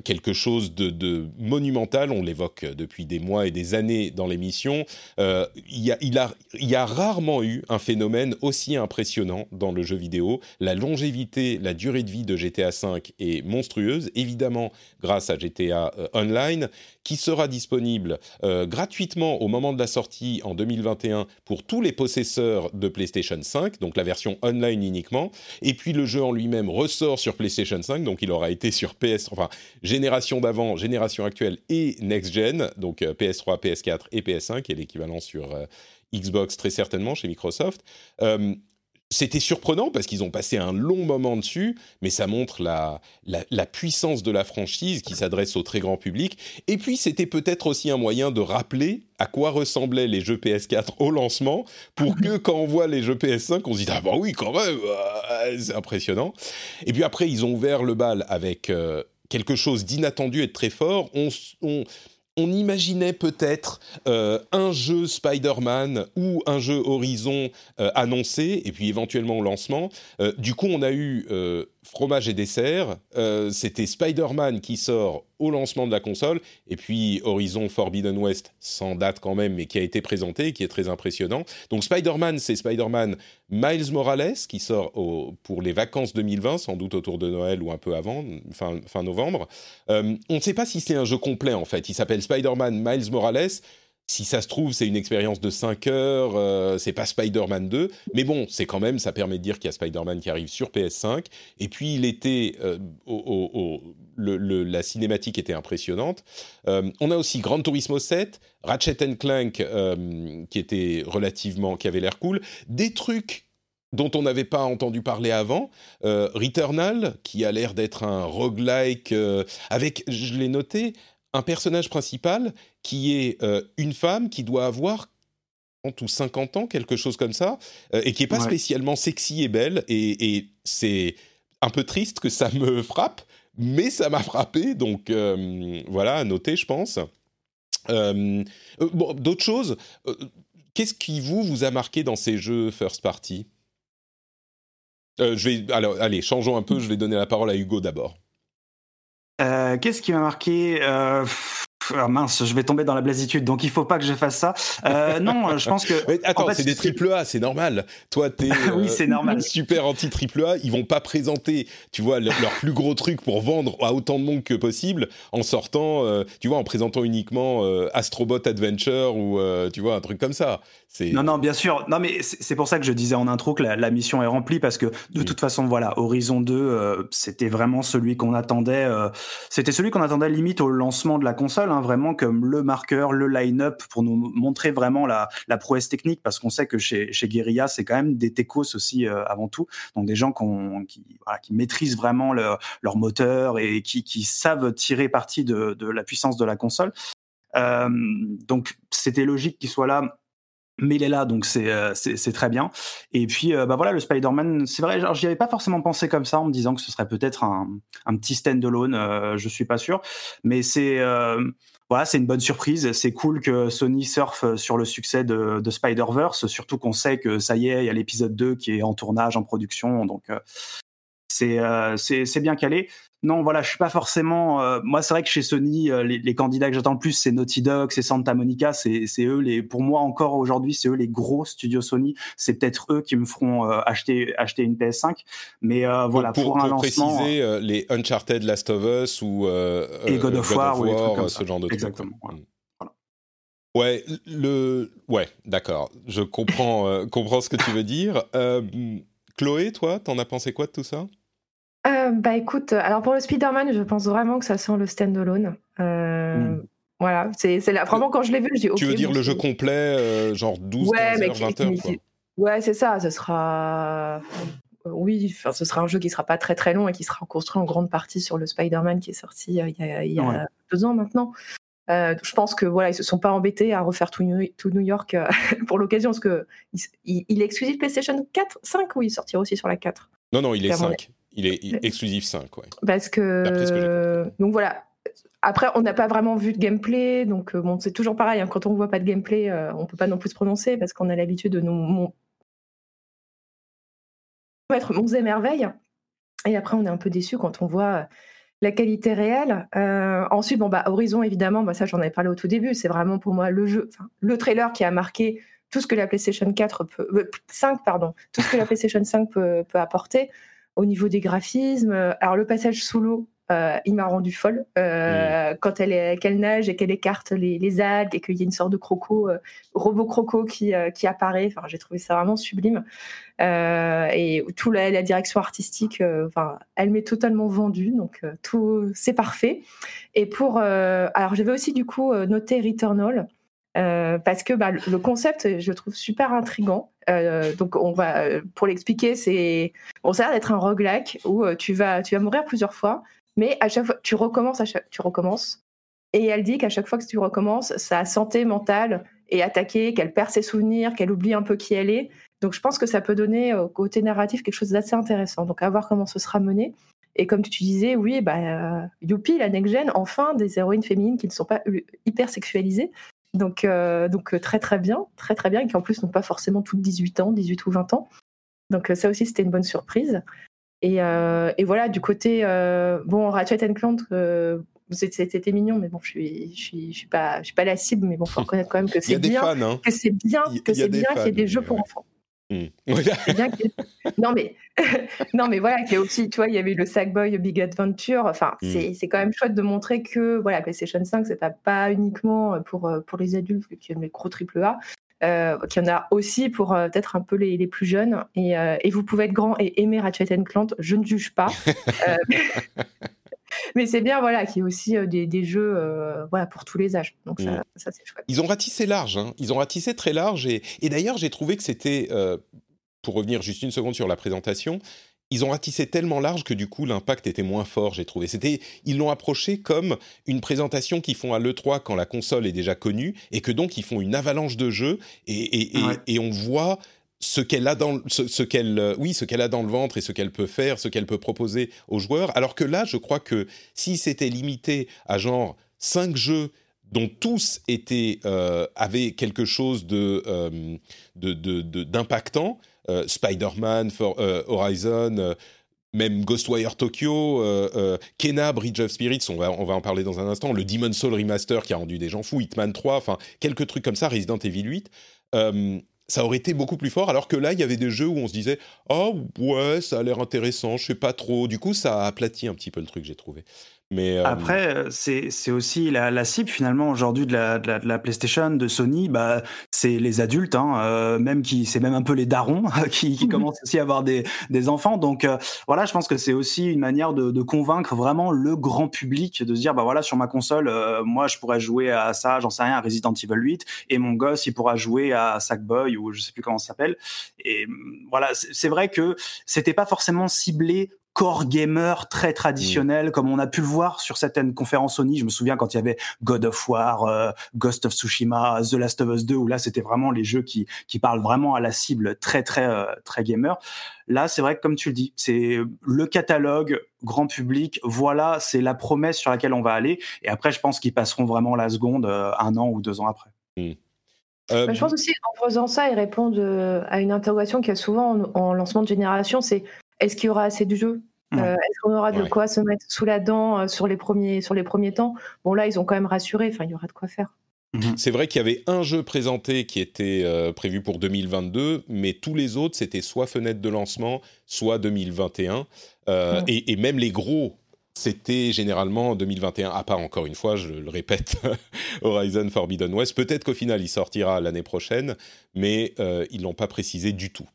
quelque chose de, de, monumental. On l'évoque depuis des mois et des années dans l'émission. Il y a il, a, il y a rarement eu un phénomène aussi impressionnant dans le jeu vidéo. La longévité, la durée de vie de GTA V est monstrueuse, évidemment grâce à GTA euh, Online, qui sera disponible euh, gratuitement au moment de la sortie en 2021 pour tous les possesseurs de PlayStation 5, donc la version online uniquement. Et puis le jeu en lui-même ressort sur PlayStation 5, donc il aura été sur PS, enfin génération d'avant, génération actuelle et next gen, donc euh, PS3, PS4 et PS5, et l'équivalent sur euh, Xbox très certainement chez Microsoft. C'était surprenant parce qu'ils ont passé un long moment dessus, mais ça montre la, la, puissance de la franchise qui s'adresse au très grand public. Et puis c'était peut-être aussi un moyen de rappeler à quoi ressemblaient les jeux PS4 au lancement, pour que quand on voit les jeux PS5, on se dise ah bah oui quand même, euh, c'est impressionnant. Et puis après ils ont ouvert le bal avec euh, quelque chose d'inattendu et de très fort. On on imaginait peut-être euh, un jeu Spider-Man ou un jeu Horizon euh, annoncé, et puis éventuellement au lancement. Euh, du coup, on a eu fromage et dessert. Euh, c'était Spider-Man qui sort au lancement de la console, et puis Horizon Forbidden West, sans date quand même, mais qui a été présenté, qui est très impressionnant. Donc Spider-Man, c'est Spider-Man Miles Morales, qui sort pour les vacances 2020, sans doute autour de Noël ou un peu avant, fin, fin novembre. Euh, on ne sait pas si c'est un jeu complet, en fait. Il s'appelle Spider-Man Miles Morales si ça se trouve, c'est une expérience de 5 heures, euh, c'est pas Spider-Man 2, mais bon, c'est quand même, ça permet de dire qu'il y a Spider-Man qui arrive sur PS5, et puis il était, euh, la cinématique était impressionnante. Euh, on a aussi Gran Turismo 7, Ratchet Clank, qui était relativement, qui avait l'air cool, des trucs dont on n'avait pas entendu parler avant, Returnal, qui a l'air d'être un roguelike, avec, je l'ai noté, un personnage principal qui est euh, une femme qui doit avoir 30 ou 50 ans, quelque chose comme ça, euh, et qui n'est pas ouais. spécialement sexy et belle, et, et c'est un peu triste que ça me frappe, mais ça m'a frappé, donc euh, voilà, à noter, je pense. Bon, d'autres choses, qu'est-ce qui vous, vous a marqué dans ces jeux first party? Je vais, alors, allez, changeons un peu, je vais donner la parole à Hugo d'abord. Euh, Qu'est-ce qui m'a marqué euh, ah, mince, je vais tomber dans la blasitude, donc il faut pas que je fasse ça. Euh, non, je pense que. attends, c'est des triple A, c'est normal. Toi, t'es oui, c'est normal. super anti triple A. Ils vont pas présenter, tu vois, leur, plus gros truc pour vendre à autant de monde que possible en sortant, tu vois, en présentant uniquement Astrobot Adventure ou tu vois un truc comme ça. Non, non, bien sûr. Non, mais c'est pour ça que je disais en intro que la, mission est remplie parce que de toute façon, voilà, Horizon 2, euh, c'était vraiment celui qu'on attendait. Euh, c'était celui qu'on attendait limite au lancement de la console, hein, vraiment comme le marqueur, le line-up pour nous montrer vraiment la, la prouesse technique parce qu'on sait que chez, chez Guerilla, c'est quand même des techos aussi euh, avant tout. Donc des gens qui, voilà, qui maîtrisent vraiment leur, leur moteur et qui, qui savent tirer parti de, de la puissance de la console. donc c'était logique qu'il soit là mais il est là, donc c'est euh, c'est très bien. Et puis euh, bah voilà, le Spider-Man, c'est vrai, j'y avais pas forcément pensé comme ça en me disant que ce serait peut-être un, un petit stand-alone, euh, je suis pas sûr, mais c'est euh, voilà, c'est une bonne surprise. C'est cool que Sony surfe sur le succès de, de Spider-Verse, surtout qu'on sait que ça y est, il y a l'épisode 2 qui est en tournage, en production, donc c'est c'est bien calé non, voilà, je suis pas forcément. Euh, moi, c'est vrai que chez Sony, euh, les, candidats que j'attends le plus, c'est Naughty Dog, c'est Santa Monica, c'est eux les. Pour moi, encore aujourd'hui, c'est eux les gros studios Sony. C'est peut-être eux qui me feront euh, acheter acheter une PS5. Mais voilà, pour, pour, un pour préciser, les Uncharted, Last of Us ou et God of War, ou ce genre de Exactement. Trucs. Ouais, le ouais, d'accord. Je comprends comprends ce que tu veux dire. Chloé, toi, t'en as pensé quoi de tout ça? Euh, bah écoute, alors pour le Spider-Man, je pense vraiment que ça sent le stand-alone. Euh, hmm. Voilà, c'est là. Vraiment, quand je l'ai vu, je dis Tu veux dire le jeu complet, euh, genre 12, ouais, 15 heures, 20 heures quoi. Ouais, c'est ça. Ce sera. Oui, enfin, ce sera un jeu qui sera pas très très long et qui sera construit en grande partie sur le Spider-Man qui est sorti il y a, il y a deux ans maintenant. je pense que voilà, ils se sont pas embêtés à refaire tout New, tout New York pour l'occasion, parce que il, est exclusif PlayStation 4, 5 ou il sortira aussi sur la 4 Non, non, il est 5. Il est exclusif 5, ouais. Parce que. donc voilà. Après, on n'a pas vraiment vu de gameplay, donc euh, bon, c'est toujours pareil. Hein, quand on voit pas de gameplay, euh, on peut pas non plus se prononcer parce qu'on a l'habitude de nous être monts et merveilles. Et après, on est un peu déçu quand on voit euh, la qualité réelle. ensuite, bon bah Horizon, évidemment, bah, ça j'en avais parlé au tout début. C'est vraiment pour moi le jeu, le trailer qui a marqué tout ce que la PlayStation 4 peut, 5 pardon, tout ce que la PlayStation 5 peut, peut apporter au niveau des graphismes. Euh, alors le passage sous l'eau, euh, il m'a rendu folle euh, quand elle est qu'elle nage et qu'elle écarte les, les, algues et qu'il y a une sorte de croco, robot croco qui, qui apparaît. Enfin, j'ai trouvé ça vraiment sublime. et tout la, la direction artistique, enfin, elle m'est totalement vendue, donc tout c'est parfait. Et pour, alors j'avais aussi du coup noté Returnal. Euh, parce que bah, le concept, je le trouve super intrigant. Euh, donc, on va, euh, pour l'expliquer, c'est, on ça d'être un roguelike où tu vas, tu vas mourir plusieurs fois, mais à chaque fois, tu recommences, tu recommences. Et elle dit qu'à chaque fois que tu recommences, sa santé mentale est attaquée, qu'elle perd ses souvenirs, qu'elle oublie un peu qui elle est. Donc, je pense que ça peut donner au côté narratif quelque chose d'assez intéressant. Donc, à voir comment ce sera mené. Et comme tu disais, oui, bah, youpi, la next-gen, enfin des héroïnes féminines qui ne sont pas hyper sexualisées. Donc, euh, donc euh, très très bien, très très bien, et qui en plus n'ont pas forcément toutes 18 ans, 18 ou 20 ans. Donc euh, ça aussi c'était une bonne surprise. Et, et voilà, du côté bon Ratchet Clank, c'était mignon, mais bon, je suis, je suis, je suis pas, je suis pas la cible, mais bon, faut reconnaître quand même que c'est bien, hein. que c'est bien, que c'est bien qu'il y ait des jeux pour enfants. Hmm. non mais non mais voilà, qu'il aussi, tu vois, il y avait le Sackboy Big Adventure. Enfin, hmm. c'est quand même chouette de montrer que voilà, PlayStation 5, c'est pas uniquement pour pour les adultes qui aiment les gros triple A. Euh, qu'il y en a aussi pour euh, peut-être un peu les, les, plus jeunes. Et, euh, et, vous pouvez être grand et aimer Ratchet Clank, je ne juge pas. mais c'est bien voilà qu'il y ait aussi des, des jeux euh, voilà pour tous les âges donc ça, mm. ça c'est chouette ils ont ratissé large hein. ils ont ratissé très large et, et d'ailleurs j'ai trouvé que c'était euh, pour revenir juste une seconde sur la présentation ils ont ratissé tellement large que du coup l'impact était moins fort, j'ai trouvé. C'était, ils l'ont approché comme une présentation qu'ils font à l'E3 quand la console est déjà connue et que donc ils font une avalanche de jeux et, et, et, et on voit ce qu'elle a dans ce, qu'elle euh, oui ce qu'elle a dans le ventre et ce qu'elle peut faire ce qu'elle peut proposer aux joueurs. Alors que là je crois que si c'était limité à genre cinq jeux dont tous étaient euh, avaient quelque chose de euh, d'impactant Spider-Man Horizon même Ghostwire Tokyo, Kena, Bridge of Spirits, on va, on va en parler dans un instant, le Demon Soul Remaster qui a rendu des gens fous, Hitman 3, enfin quelques trucs comme ça, Resident Evil 8 ça aurait été beaucoup plus fort, alors que là, il y avait des jeux où on se disait « Oh, ouais, ça a l'air intéressant, je sais pas trop ». Du coup, ça a aplati un petit peu le truc, j'ai trouvé. Mais Après, c'est aussi la, la, cible finalement aujourd'hui de la, de, la, PlayStation, de Sony, bah, c'est les adultes, hein, même qui, c'est même un peu les darons qui, qui commencent aussi à avoir des, des enfants. Donc voilà, je pense que c'est aussi une manière de, de, convaincre vraiment le grand public de se dire, bah voilà, sur ma console, moi je pourrais jouer à ça, j'en sais rien, à Resident Evil 8, et mon gosse il pourra jouer à Sackboy ou je sais plus comment ça s'appelle. Et voilà, c'est vrai que c'était pas forcément ciblé core gamer très traditionnel, mm. comme on a pu le voir sur certaines conférences Sony. Je me souviens quand il y avait God of War, euh, Ghost of Tsushima, The Last of Us 2, où là c'était vraiment les jeux qui qui parlent vraiment à la cible très très euh, très gamer. Là, c'est vrai que comme tu le dis, c'est le catalogue grand public. Voilà, c'est la promesse sur laquelle on va aller. Et après, je pense qu'ils passeront vraiment la seconde euh, un an ou deux ans après. Mm. Bah, je pense aussi en faisant ça, ils répondent à une interrogation qu'il y a souvent en, en lancement de génération, c'est est-ce qu'il y aura assez de jeux? Euh, est-ce qu'on aura de quoi se mettre sous la dent euh, sur les premiers sur les premiers temps? Bon là, ils ont quand même rassuré. Enfin, il y aura de quoi faire. Mhm. C'est vrai qu'il y avait un jeu présenté qui était euh, prévu pour 2022, mais tous les autres, c'était soit fenêtre de lancement, soit 2021. et, même les gros, c'était généralement 2021, à part encore une fois, je le répète, Horizon Forbidden West. Peut-être qu'au final, il sortira l'année prochaine, mais ils l'ont pas précisé du tout.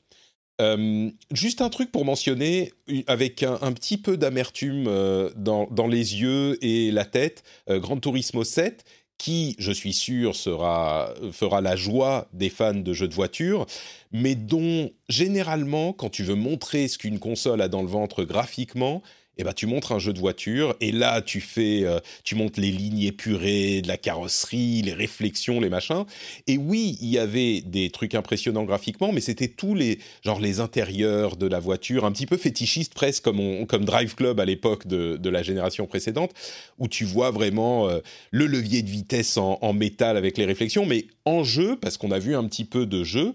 Euh, juste un truc pour mentionner, avec un, petit peu d'amertume euh, dans, les yeux et la tête, euh, Gran Turismo 7, qui, je suis sûr, fera la joie des fans de jeux de voiture, mais dont, généralement, quand tu veux montrer ce qu'une console a dans le ventre graphiquement, eh ben, tu montres un jeu de voiture et là tu fais, euh, tu montres les lignes épurées de la carrosserie, les réflexions, les machins. Et oui, il y avait des trucs impressionnants graphiquement, mais c'était tous les, genre les intérieurs de la voiture, un petit peu fétichistes presque comme comme Drive Club à l'époque de, de, la génération précédente, où tu vois vraiment euh, le levier de vitesse en, en, métal avec les réflexions, mais en jeu parce qu'on a vu un petit peu de jeu.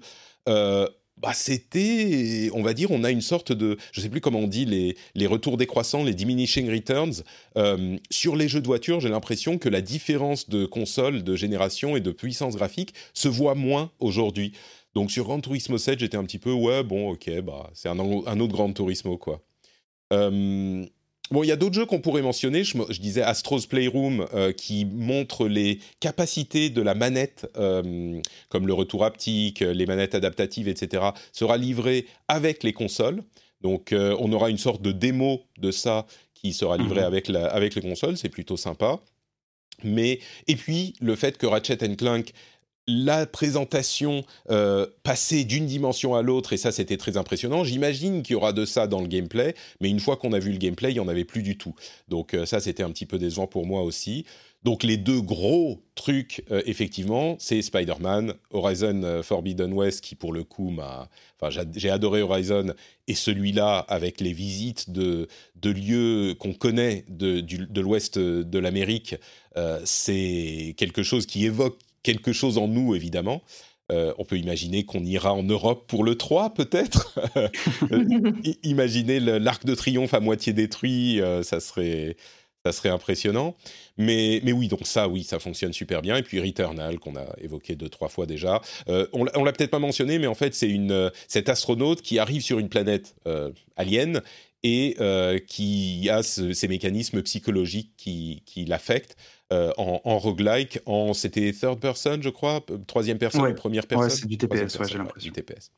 Euh, bah, c'était, on va dire, on a une sorte de, je ne sais plus comment on dit, les, les retours décroissants, les diminishing returns. Euh, sur les jeux de voiture, j'ai l'impression que la différence de console, de génération et de puissance graphique se voit moins aujourd'hui. Donc sur Gran Turismo 7, j'étais un petit peu, ouais, bon, ok, bah, c'est un, autre Gran Turismo, quoi. Euh, Bon, il y a d'autres jeux qu'on pourrait mentionner. Je, disais Astro's Playroom euh, qui montre les capacités de la manette, euh, comme le retour haptique, les manettes adaptatives, etc., sera livré avec les consoles. Donc, euh, on aura une sorte de démo de ça qui sera livré mhm. avec, la, avec les consoles. C'est plutôt sympa. Mais et puis le fait que Ratchet Clank la présentation euh, passer d'une dimension à l'autre, et ça c'était très impressionnant. J'imagine qu'il y aura de ça dans le gameplay, mais une fois qu'on a vu le gameplay, il n'y en avait plus du tout. Donc euh, ça c'était un petit peu décevant pour moi aussi. Donc les deux gros trucs, euh, effectivement, c'est Spider-Man, Horizon Forbidden West, qui pour le coup m'a... Enfin, j'ai adoré Horizon, et celui-là, avec les visites de, de lieux qu'on connaît de, de l'ouest de l'Amérique, c'est quelque chose qui évoque quelque chose en nous, évidemment. Euh, on peut imaginer qu'on ira en Europe pour le 3, peut-être. Imaginez l'arc de triomphe à moitié détruit, euh, ça, serait, ça serait impressionnant. Mais, mais oui, donc ça, oui, ça fonctionne super bien. Et puis Returnal, qu'on a évoqué deux, trois fois déjà. Euh, on l'a peut-être pas mentionné, mais en fait, c'est une cet astronaute qui arrive sur une planète alien et qui a ces mécanismes psychologiques qui, qui l'affectent. Euh, en, en roguelike, en c'était third person, je crois, troisième personne ouais. ou première personne? Ouais, c'est du TPS, ouais, j'ai l'impression. Du TPS.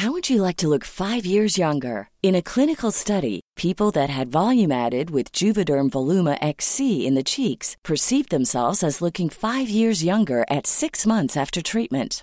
How would you like to look five years younger? In a clinical study, people that had volume added with Juvederm Voluma XC in the cheeks perceived themselves as looking five years younger at six months after treatment.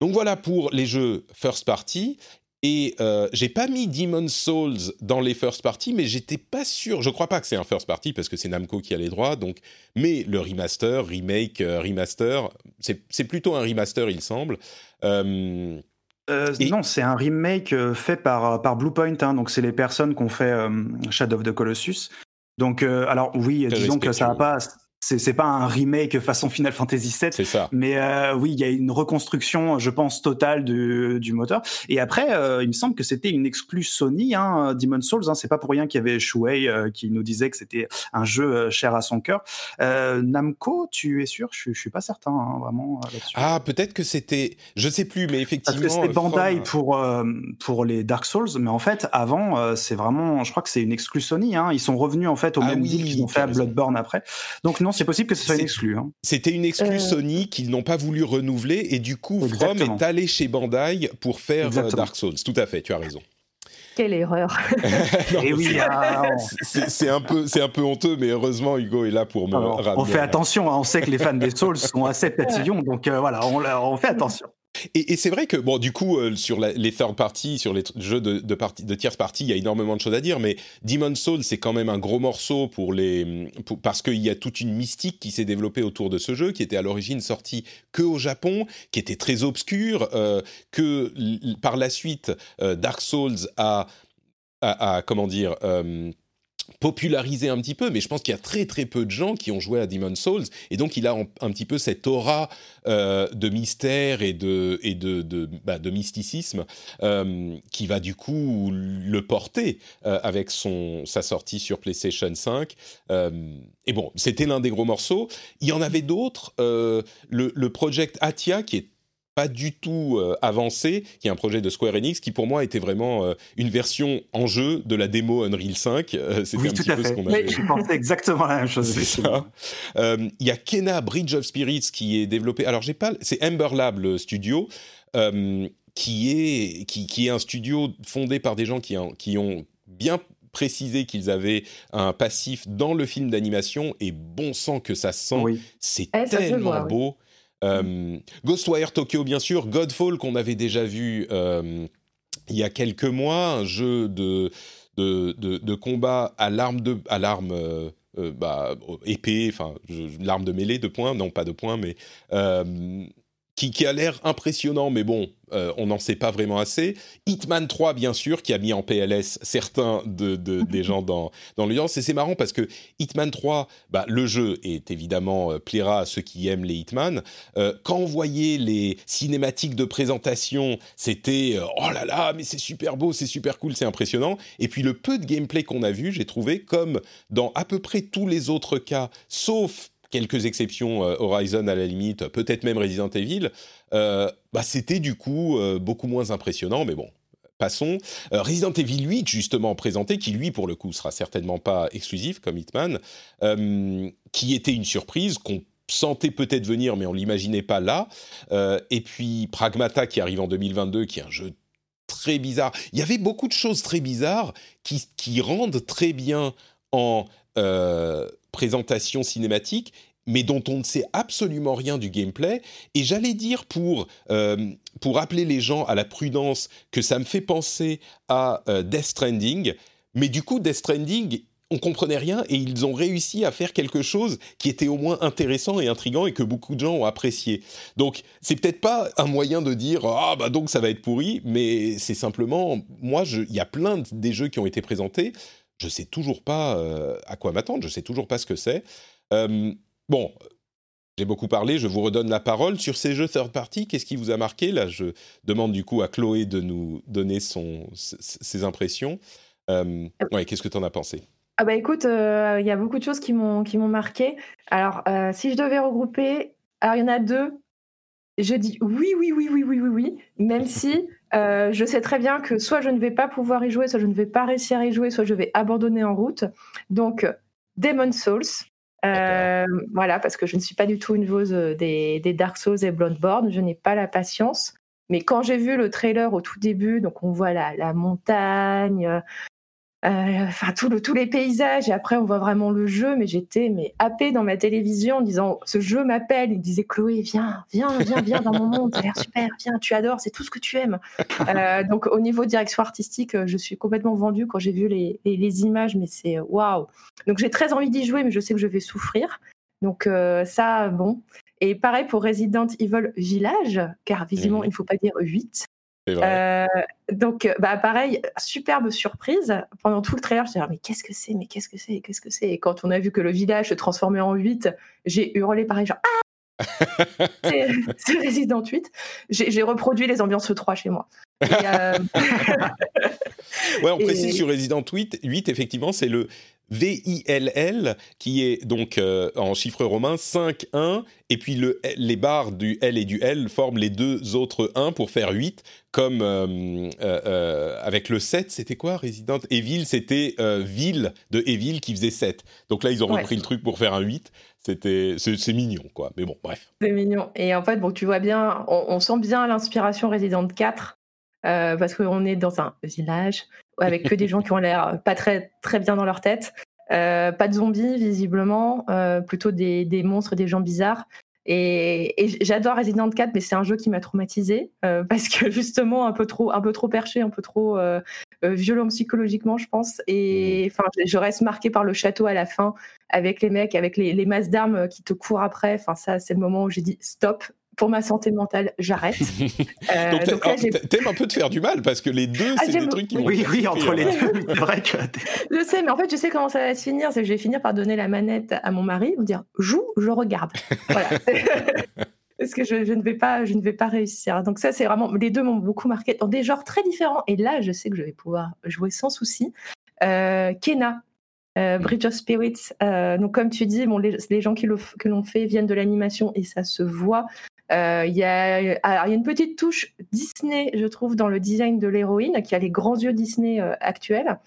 Donc voilà pour les jeux first party. Et euh, j'ai pas mis Demon's Souls dans les first party, mais j'étais pas sûr. Je crois pas que c'est un first party parce que c'est Namco qui a les droits. Donc, mais le remaster, remake, euh, remaster, c'est plutôt un remaster, il semble. Euh, Non, c'est un remake fait par, par Bluepoint. Hein, donc, c'est les personnes qui ont fait Shadow of the Colossus. Donc, alors oui, disons que ça va pas c'est pas un remake façon Final Fantasy VII. C'est ça. Mais euh, oui, il y a une reconstruction, je pense, totale du, du moteur. Et après, euh, il me semble que c'était une exclue Sony, hein, Demon Souls. Hein, c'est pas pour rien qu'il y avait Shuei euh, qui nous disait que c'était un jeu cher à son cœur. Namco, tu es sûr? Je, je suis pas certain, hein, vraiment. ah, peut-être que c'était, je sais plus, mais effectivement. C'était Bandai pour pour les Dark Souls, mais en fait, avant, c'est vraiment, je crois que c'est une exclue Sony. Hein. Ils sont revenus en fait au ah même deal qu'ils ont fait à Bloodborne après. Donc non, c'est possible que ce soit une exclue. Hein. C'était une exclue euh. Sony qu'ils n'ont pas voulu renouveler et du coup, From est allé chez Bandai pour faire euh, Dark Souls. Tout à fait, tu as raison. Quelle erreur Et eh oui, ah, c'est un peu, c'est un peu honteux, mais heureusement Hugo est là pour me ramener. On fait attention, hein. on sait que les fans des Souls sont assez papillons, donc euh, voilà, on, on fait attention. Et, c'est vrai que, bon, du coup, euh, sur les third parties, sur les jeux de, de, de tierce partie, il y a énormément de choses à dire, mais Demon's Soul, c'est quand même un gros morceau pour les, parce qu'il y a toute une mystique qui s'est développée autour de ce jeu, qui était à l'origine sorti que au Japon, qui était très obscur, euh, que par la suite, euh, Dark Souls a, a, a comment dire, popularisé un petit peu, mais je pense qu'il y a très très peu de gens qui ont joué à Demon's Souls, et donc il a un, petit peu cette aura euh, de mystère et de, et de, de, bah, mysticisme euh, qui va du coup le porter euh, avec son, sa sortie sur PlayStation 5. et bon, c'était l'un des gros morceaux. Il y en avait d'autres. le, le Project Atia, qui est pas du tout euh, avancé, qui est un projet de Square Enix, qui pour moi était vraiment euh, une version en jeu de la démo Unreal 5. Euh, oui, tout à fait. Je pensais exactement la même chose. C'est ça. Il y a Kena Bridge of Spirits qui est développé. Alors j'ai pas, c'est Ember Lab le studio. qui est, qui, qui, est un studio fondé par des gens qui, qui ont bien précisé qu'ils avaient un passif dans le film d'animation et bon sang que ça sent. C'est eh, tellement beau. Euh, Ghostwire Tokyo, bien sûr. Godfall, qu'on avait déjà vu euh, il y a quelques mois, un jeu de, de, de, combat à l'arme de à l'arme euh, bah, épée, enfin l'arme de mêlée de poing, non pas de poing, mais qui, a l'air impressionnant, mais bon, euh, on n'en sait pas vraiment assez. Hitman 3, bien sûr, qui a mis en PLS certains de, des gens dans, dans l'audience. Et c'est marrant parce que Hitman 3, bah, le jeu est évidemment euh, plaira à ceux qui aiment les Hitman. Euh, quand on voyait les cinématiques de présentation, c'était oh là là, mais c'est super beau, c'est super cool, c'est impressionnant. Et puis le peu de gameplay qu'on a vu, j'ai trouvé comme dans à peu près tous les autres cas, sauf quelques exceptions, euh, Horizon à la limite, peut-être même Resident Evil, euh, bah, c'était du coup euh, beaucoup moins impressionnant, mais bon. Passons. Resident Evil 8, justement présenté, qui lui, pour le coup, sera certainement pas exclusif comme Hitman, qui était une surprise qu'on sentait peut-être venir, mais on l'imaginait pas là. et puis Pragmata, qui arrive en 2022, qui est un jeu très bizarre. Il y avait beaucoup de choses très bizarres qui, qui rendent très bien en présentation cinématique, mais dont on ne sait absolument rien du gameplay. Et j'allais dire pour, euh, pour appeler les gens à la prudence que ça me fait penser à euh, Death Stranding. Mais du coup, Death Stranding, on comprenait rien et ils ont réussi à faire quelque chose qui était au moins intéressant et intrigant et que beaucoup de gens ont apprécié. Donc c'est peut-être pas un moyen de dire ah bah donc ça va être pourri, mais c'est simplement moi il y a plein des jeux qui ont été présentés, je sais toujours pas euh, à quoi m'attendre, je sais toujours pas ce que c'est. Euh, bon, j'ai beaucoup parlé, je vous redonne la parole sur ces jeux third party. Qu'est-ce qui vous a marqué? Là, je demande du coup à Chloé de nous donner son, ses impressions. Euh, qu'est-ce que tu en as pensé? Ah bah écoute, euh, il y a beaucoup de choses qui m'ont marqué. Alors, euh, si je devais regrouper, alors il y en a deux. Je dis oui, oui, oui, oui, oui, oui, oui, même si euh, je sais très bien que soit je ne vais pas pouvoir y jouer, soit je ne vais pas réussir à y jouer, soit je vais abandonner en route. Donc, Demon Souls. Voilà, parce que je ne suis pas du tout une vose des, des Dark Souls et Bloodborne. Je n'ai pas la patience. Mais quand j'ai vu le trailer au tout début, donc on voit la, la montagne, euh, enfin tous les paysages. Et après on voit vraiment le jeu mais j'étais mais happée dans ma télévision en disant ce jeu m'appelle. Il disait Chloé viens viens viens viens dans mon monde. A l'air super. Viens tu adores. C'est tout ce que tu aimes. Euh, donc au niveau direction artistique euh, je suis complètement vendue quand j'ai vu les, les, images mais c'est waouh. Donc j'ai très envie d'y jouer mais je sais que je vais souffrir. Donc ça bon. Et pareil pour Resident Evil Village car visiblement mmh. il ne faut pas dire 8 euh, donc, bah, pareil, superbe surprise. Pendant tout le trailer, je disais, mais qu'est-ce que c'est Mais qu'est-ce que c'est Qu'est-ce que c'est? Et quand on a vu que le village se transformait en 8, j'ai hurlé pareil, genre, ah c'est Resident 8. J'ai reproduit les ambiances 3 chez moi. Euh, ouais, on précise sur Resident 8, 8 effectivement, c'est le VILL, qui est donc euh, en chiffre romain 5, 1, et puis le, les barres du L et du L forment les deux autres 1 pour faire 8, comme euh, euh, avec le 7, c'était quoi Resident Evil, c'était ville de Evil qui faisait 7. Donc là, ils ont repris le truc pour faire un 8. C'était, c'est, mignon, quoi. Mais bon, bref. C'est mignon. Et en fait, bon, tu vois bien, on, on sent bien l'inspiration Resident 4 euh, parce qu'on est dans un village avec que des gens qui ont l'air pas très, très bien dans leur tête. Euh, pas de zombies, visiblement, euh, plutôt des, des, monstres, des gens bizarres. Et, et j'adore Resident 4, mais c'est un jeu qui m'a traumatisé parce que justement un peu trop, un peu trop perché, un peu trop violent psychologiquement, je pense. Et mmh. enfin, je reste marquée par le château à la fin avec les mecs, avec les, les masses d'armes qui te courent après. Enfin, ça, c'est le moment où j'ai dit stop, pour ma santé mentale, j'arrête. euh, donc, t'aimes un peu te faire du mal parce que les deux, ah, c'est des trucs qui vont. Oui, oui, entre les deux, c'est vrai que. je sais, mais en fait, je sais comment ça va se finir. C'est que je vais finir par donner la manette à mon mari, me dire joue, je regarde. Voilà. parce que je, ne vais pas, je ne vais pas réussir. Donc ça, c'est vraiment les deux m'ont beaucoup marqué dans des genres très différents. Et là, je sais que je vais pouvoir jouer sans souci. Euh, Kena, euh, Bridge of Spirits. Euh, donc comme tu dis, bon, les, les gens qui l'ont fait viennent de l'animation et ça se voit. Euh, il y, a, y, a une petite touche Disney, je trouve, dans le design de l'héroïne, qui a les grands yeux Disney euh, actuels.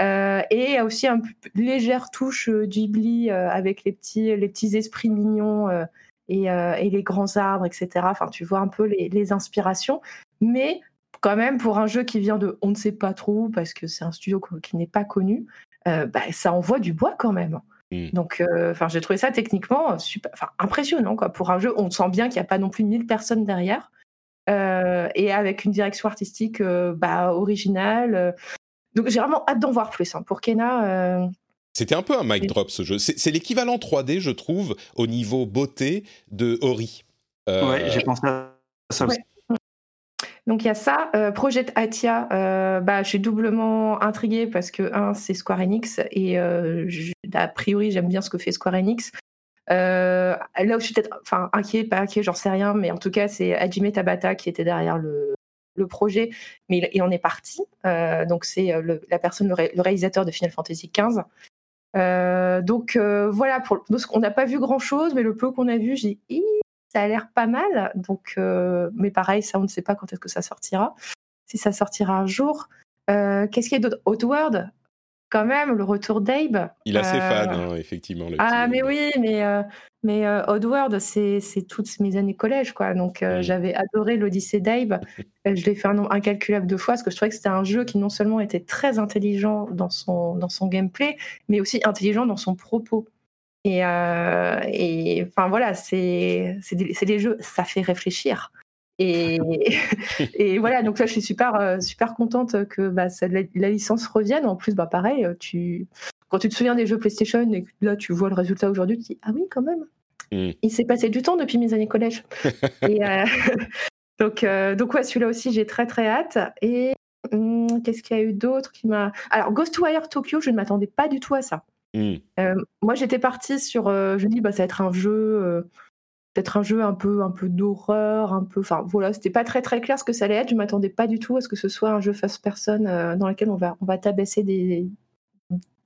Euh, et il y a aussi une légère touche Ghibli avec les petits, les petits esprits mignons et, et, les grands arbres, etc. Enfin, tu vois un peu les, les, inspirations. Mais quand même, pour un jeu qui vient de on ne sait pas trop, parce que c'est un studio qui n'est pas connu, bah, ça envoie du bois quand même. Mm. Donc, euh, enfin, j'ai trouvé ça techniquement super, impressionnant quoi. Pour un jeu, on sent bien qu'il n'y a pas non plus 1000 personnes derrière, euh, et avec une direction artistique euh, bah, originale. Donc, j'ai vraiment hâte d'en voir plus. Hein. Pour Kena. C'était un peu un mic drop ce jeu. C'est l'équivalent 3D, je trouve, au niveau beauté de Ori. Ouais, j'ai pensé à ça aussi. Donc il y a ça. Euh, Project Atia, euh, bah, je suis doublement intriguée parce que, un, c'est Square Enix et euh, a priori, j'aime bien ce que fait Square Enix. là où je suis peut-être enfin, inquiet, pas inquiet, j'en sais rien, mais en tout cas, c'est Hajime Tabata qui était derrière le, projet, mais il, en est parti. donc c'est la personne, le, réalisateur de Final Fantasy XV. donc voilà, on n'a pas vu grand chose, mais le peu qu'on a vu, j'ai ça a l'air pas mal. Donc, euh, mais pareil, ça, on ne sait pas quand est-ce que ça sortira. Si ça sortira un jour. Euh, qu'est-ce qu'il y a d'autre? Outward, quand même, le retour d'Abe. Il a ses fans, hein, effectivement. ah, mais oui, mais, euh, mais Outward, c'est toutes mes années collège, quoi. Donc, j'avais adoré l'Odyssée d'Abe. je l'ai fait un nombre incalculable de fois parce que je trouvais que c'était un jeu qui non seulement était très intelligent dans son, dans son gameplay, mais aussi intelligent dans son propos. Et, euh, et enfin voilà, c'est des jeux, ça fait réfléchir. Et, et, voilà, donc là, je suis super, euh, super contente que bah, ça, la, licence revienne. En plus, bah, pareil, tu, quand tu te souviens des jeux PlayStation et que là tu vois le résultat aujourd'hui, tu te dis ah oui quand même. Mm. Il s'est passé du temps depuis mes années collège. et, euh, donc euh, donc ouais celui-là aussi j'ai très très hâte. Et hum, qu'est-ce qu'il y a eu d'autre qui m'a alors Ghostwire Tokyo je ne m'attendais pas du tout à ça. Mm. Euh, moi j'étais partie sur euh, je me dis bah ça va être un jeu euh, peut-être un jeu un peu un peu d'horreur un peu enfin voilà c'était pas très très clair ce que ça allait être. Je m'attendais pas du tout à ce que ce soit un jeu first person euh, dans lequel on va on va tabasser des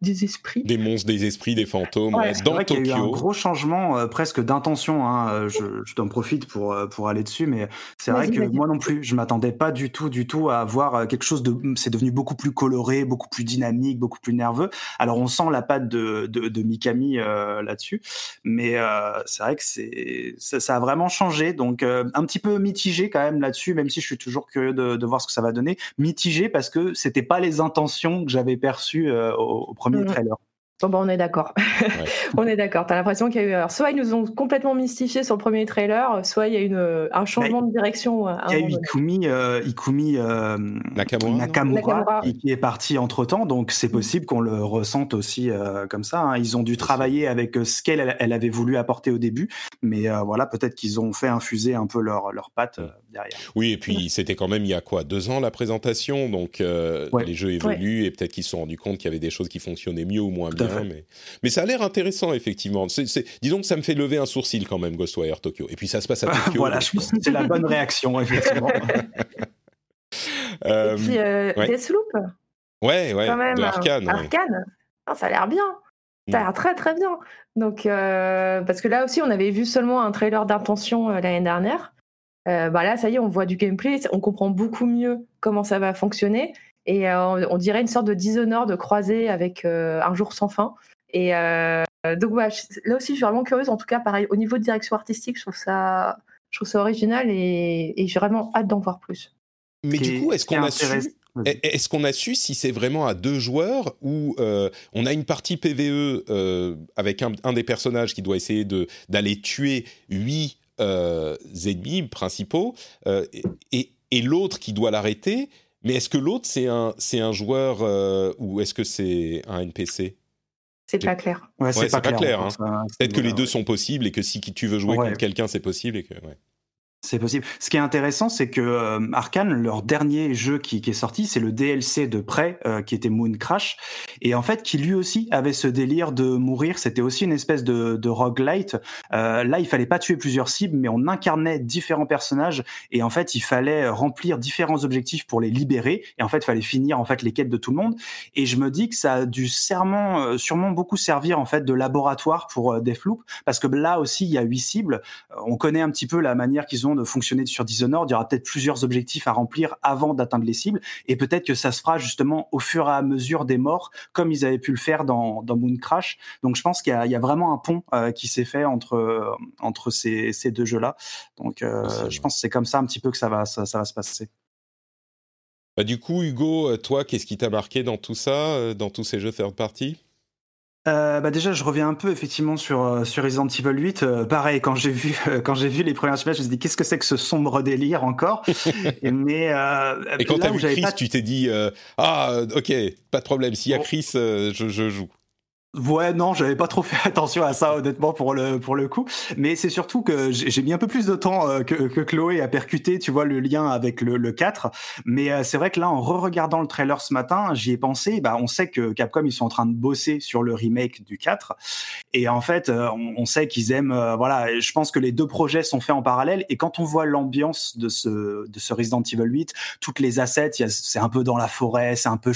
des esprits Des monstres, des esprits, des fantômes. Ouais, C'est dans vrai qu'il y a eu un Tokyo. gros changement euh, presque d'intention. Hein. euh, Je, je t'en profite pour, euh, pour aller dessus, mais c'est vrai que moi non plus, je m'attendais pas du tout, du tout à avoir euh, quelque chose de. C'est devenu beaucoup plus coloré, beaucoup plus dynamique, beaucoup plus nerveux. Alors on sent la patte de, de, de Mikami euh, là-dessus, mais euh, c'est vrai que c'est ça, ça a vraiment changé. Donc euh, un petit peu mitigé quand même là-dessus, même si je suis toujours curieux de, de voir ce que ça va donner. Mitigé parce que c'était pas les intentions que j'avais perçues euh, au, au premier Mhm. trailer. Bon, bah, on est d'accord. on est d'accord. T'as l'impression qu'il y a eu. Alors, soit ils nous ont complètement mystifié sur le premier trailer, soit il y a eu une- un changement de direction. euh, Il y a eu. Ikumi, euh, Ikumi euh, Nakamura, non Nakamura, Nakamura. qui- qui est parti entre temps, donc c'est possible qu'on le ressente aussi euh, comme ça. hein. Ils ont dû travailler avec euh, ce qu'elle elle- avait voulu apporter au début, mais euh, voilà, peut-être qu'ils ont fait infuser un peu leur leur patte euh, derrière. Oui, et puis c'était quand même il y a quoi Deux ans la présentation, donc euh, Ouais. les jeux évoluent et peut-être qu'ils se sont rendus compte qu'il y avait des choses qui fonctionnaient mieux ou moins bien. Mais, mais ça a l'air intéressant, effectivement. Disons que ça me fait lever un sourcil quand même, Ghostwire Tokyo. Et puis ça se passe à Tokyo. voilà, je pense que c'est la bonne réaction effectivement. euh, Et puis, euh, ouais. Deathloop, ouais, ouais, quand même. de euh, Arkane. Ah, ça a l'air bien. Ça a Mm. l'air très très bien. Donc, euh, parce que là aussi, on avait vu seulement un trailer d'intention euh, l'année dernière. Euh, bah là, ça y est, on voit du gameplay, on comprend beaucoup mieux comment ça va fonctionner. Et euh, on, dirait une sorte de Dishonored croisé avec euh, Un jour sans fin. Et euh, donc, ouais, je- là aussi, je suis vraiment curieuse. En tout cas, pareil, au niveau de direction artistique, je trouve ça, je trouve ça original et, et j'ai vraiment hâte d'en voir plus. Mais du coup, est-ce qu'on a su. Est-ce qu'on a su si c'est vraiment à deux joueurs ou euh, on a une partie PVE euh, avec un, un des personnages qui doit essayer de d'aller tuer huit euh, ennemis principaux euh, et, et l'autre qui doit l'arrêter Mais est-ce que l'autre c'est un c'est un joueur euh, ou est-ce que c'est un NPC C'est pas clair. Ouais, c'est pas clair, ça, Peut-être que les deux ouais. sont possibles et que si tu veux jouer Ouais. contre quelqu'un c'est possible et que ouais. C'est possible. Ce qui est intéressant, c'est que euh, Arkane, leur dernier jeu qui, est sorti, c'est le DLC de près, euh, qui était Moon Crash, et en fait, qui lui aussi avait ce délire de mourir. C'était aussi une espèce de, de roguelite. Euh, là, il fallait pas tuer plusieurs cibles, mais on incarnait différents personnages, et en fait, il fallait remplir différents objectifs pour les libérer. Et en fait, il fallait finir en fait les quêtes de tout le monde. Et je me dis que ça a dû sûrement, beaucoup servir en fait de laboratoire pour Deathloop, parce que là aussi, il y a huit cibles. On connaît un petit peu la manière qu'ils ont de fonctionner sur Dishonored. Il y aura peut-être plusieurs objectifs à remplir avant d'atteindre les cibles, et peut-être que ça se fera justement au fur et à mesure des morts, comme ils avaient pu le faire dans, dans Moon Crash. Donc je pense qu'il y a, il y a vraiment un pont euh, qui s'est fait entre euh, entre ces, ces deux jeux-là. Donc euh, je pense que c'est comme ça un petit peu que ça va ça, ça va se passer. Bah, du coup Hugo, toi qu'est-ce qui t'a marqué dans tout ça, dans tous ces jeux third party? Euh, bah déjà, je reviens un peu effectivement sur euh, sur Resident Evil 8. Euh, pareil, quand j'ai vu euh, quand j'ai vu les premières images, je me suis dit qu'est-ce que c'est que ce sombre délire encore? Et, mais euh, Et quand t'as vu Chris, pas tu t'es dit euh, ah ok pas de problème s'il y a Oh. Chris euh, je, je joue. Ouais, non, j'avais pas trop fait attention à ça, honnêtement, pour le pour le coup. Mais c'est surtout que j'ai mis un peu plus de temps euh, que, que Chloé à percuter, tu vois, le lien avec le, le 4. Mais euh, c'est vrai que là, en re-regardant le trailer ce matin, j'y ai pensé. Bah, on sait que Capcom ils sont en train de bosser sur le remake du 4, et en fait, euh, on, on sait qu'ils aiment. euh, voilà, je pense que les deux projets sont faits en parallèle. Et quand on voit l'ambiance de ce de ce Resident Evil 8, toutes les assets, c'est un peu dans la forêt, c'est un peu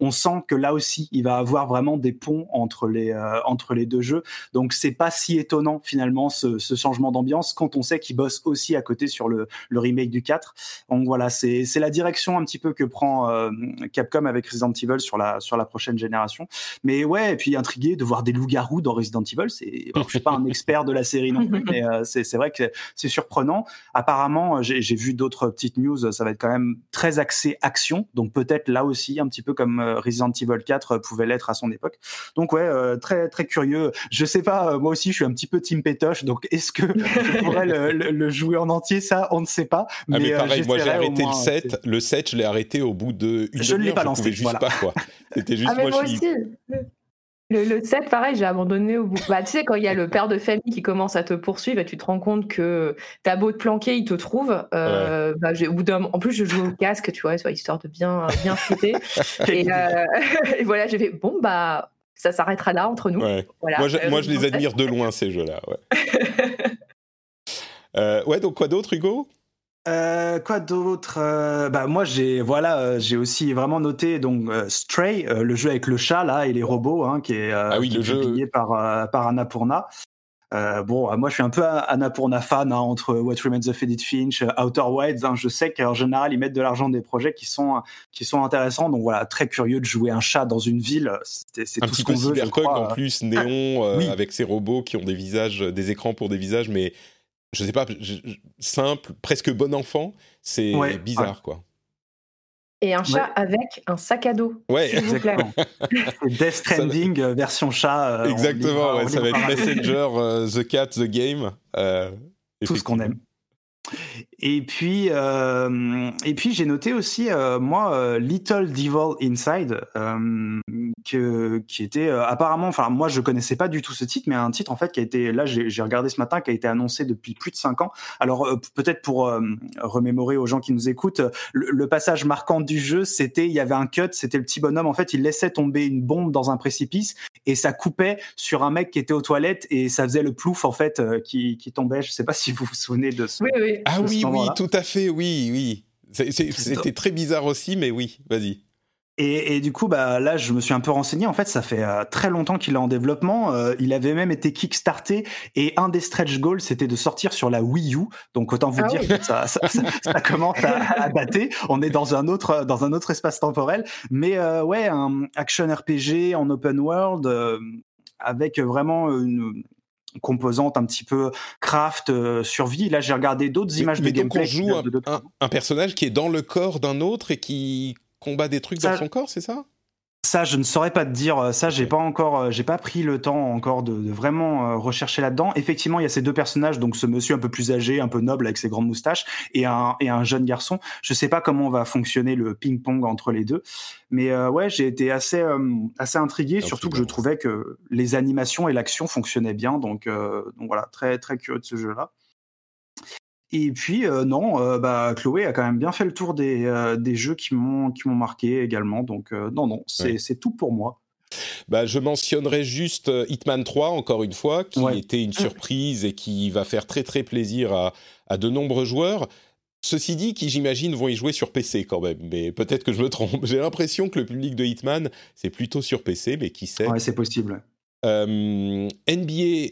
on sent que là aussi, il va avoir vraiment des ponts entre les euh, entre les deux jeux. Donc c'est pas si étonnant finalement ce, ce changement d'ambiance quand on sait qu'il bosse aussi à côté sur le, le remake du 4. Donc voilà, c'est c'est la direction un petit peu que prend euh, Capcom avec Resident Evil sur la sur la prochaine génération. Mais ouais, et puis intrigué de voir des loups-garous dans Resident Evil. C'est je suis pas un expert de la série non plus, mais euh, c'est vrai que c'est surprenant. Apparemment, j'ai j'ai vu d'autres petites news. Ça va être quand même très axé action, donc peut-être là aussi un petit petit peu comme Resident Evil 4 pouvait l'être à son époque. Donc ouais, très très curieux. Je sais pas, moi aussi je suis un petit peu team pétoche, donc est-ce que je pourrais le, jouer en entier? Ça, on ne sait pas. Mais, ah mais pareil, moi j'ai arrêté le 7. Le 7, je l'ai arrêté au bout de une Je ne l'ai pas lancé. Juste pas quoi. C'était juste ah, moi, je suis... Le, le 7, pareil, j'ai abandonné au bout. Bah, tu sais, quand il y a le père de famille qui commence à te poursuivre et tu te rends compte que t'as beau te planquer, il te trouve. Euh, bah, au bout d'un... En plus, je joue au casque, tu vois, histoire de bien, bien. Euh, et, voilà, j'ai fait, bon, bah, ça s'arrêtera là entre nous. Voilà. Moi, je, moi, je les admire de loin, ces jeux-là. Ouais. Euh, ouais, donc quoi d'autre, Hugo? Euh, quoi d'autre euh, Bah moi j'ai voilà euh, j'ai aussi vraiment noté donc Stray, le jeu avec le chat là et les robots hein, qui est, ah oui, publié par par Annapurna. bon, moi je suis un peu Annapurna fan hein, entre What Remains of Edith Finch, Outer Wilds. Hein, je sais qu'en général ils mettent de l'argent des projets qui sont qui sont intéressants. Donc voilà, très curieux de jouer un chat dans une ville. C'est tout ce qu'on veut. Cyberpunk en plus néon avec ces robots qui ont des visages, des écrans pour des visages, mais je sais pas, simple, presque bon enfant, c'est bizarre, quoi. Et un chat avec un sac à dos. Ouais, exactement. Death Stranding euh, version chat. Euh, exactement, ça va être Messenger, euh, The Cat, The Game. Tout ce qu'on aime. Et puis, euh, et puis j'ai noté aussi, euh, moi, euh, Little Devil Inside, que, qui était apparemment, enfin, moi, je connaissais pas du tout ce titre, mais un titre, en fait, qui a été, là, j'ai regardé ce matin, qui a été annoncé depuis plus de cinq ans. Alors, peut-être pour remémorer aux gens qui nous écoutent, le, passage marquant du jeu, c'était, il y avait un cut, c'était le petit bonhomme, en fait, il laissait tomber une bombe dans un précipice et ça coupait sur un mec qui était aux toilettes et ça faisait le plouf, en fait, qui, qui tombait. Je sais pas si vous vous souvenez de ce. Oui, oui. Ah oui, oui, tout à fait, oui, oui. C'était très bizarre aussi, mais oui, vas-y. Et, du coup, bah là, je me suis un peu renseigné. En fait, ça fait euh, très longtemps qu'il est en développement. Euh, il avait même été kickstarté et un des stretch goals, c'était de sortir sur la Wii U. Donc autant vous ah dire que ça, ça, commence à, à On est dans un autre dans un autre espace temporel. Mais euh, ouais, un action RPG en open world avec vraiment une, composante un petit peu craft, euh, survie. Là, j'ai regardé d'autres images de gameplay. on joue un, personnage qui est dans le corps d'un autre et qui combat des trucs dans son corps, c'est ça? Ça, je ne saurais pas te dire. Ça, j'ai pas encore, euh, j'ai pas pris le temps encore de, vraiment euh, rechercher là-dedans. Effectivement, il y a ces deux personnages, donc ce monsieur un peu plus âgé, un peu noble avec ses grandes moustaches, et un et un jeune garçon. Je sais pas comment va fonctionner le ping-pong entre les deux, mais euh, ouais, j'ai été assez assez intrigué, surtout que je trouvais que les animations et l'action fonctionnaient bien. Donc donc voilà, très très curieux de ce jeu-là. Et puis euh, non, euh, bah, Chloé a quand même bien fait le tour des, euh, des jeux qui m'ont qui m'ont marqué également. Donc non, non, c'est tout pour moi. Bah, je mentionnerai juste Hitman 3, encore une fois, qui était une surprise et qui va faire très très plaisir à, à de nombreux joueurs. Ceci dit, qui j'imagine vont y jouer sur PC quand même, mais peut-être que je me trompe. J'ai l'impression que le public de Hitman, c'est plutôt sur PC, mais qui sait? Ouais, c'est possible. NBA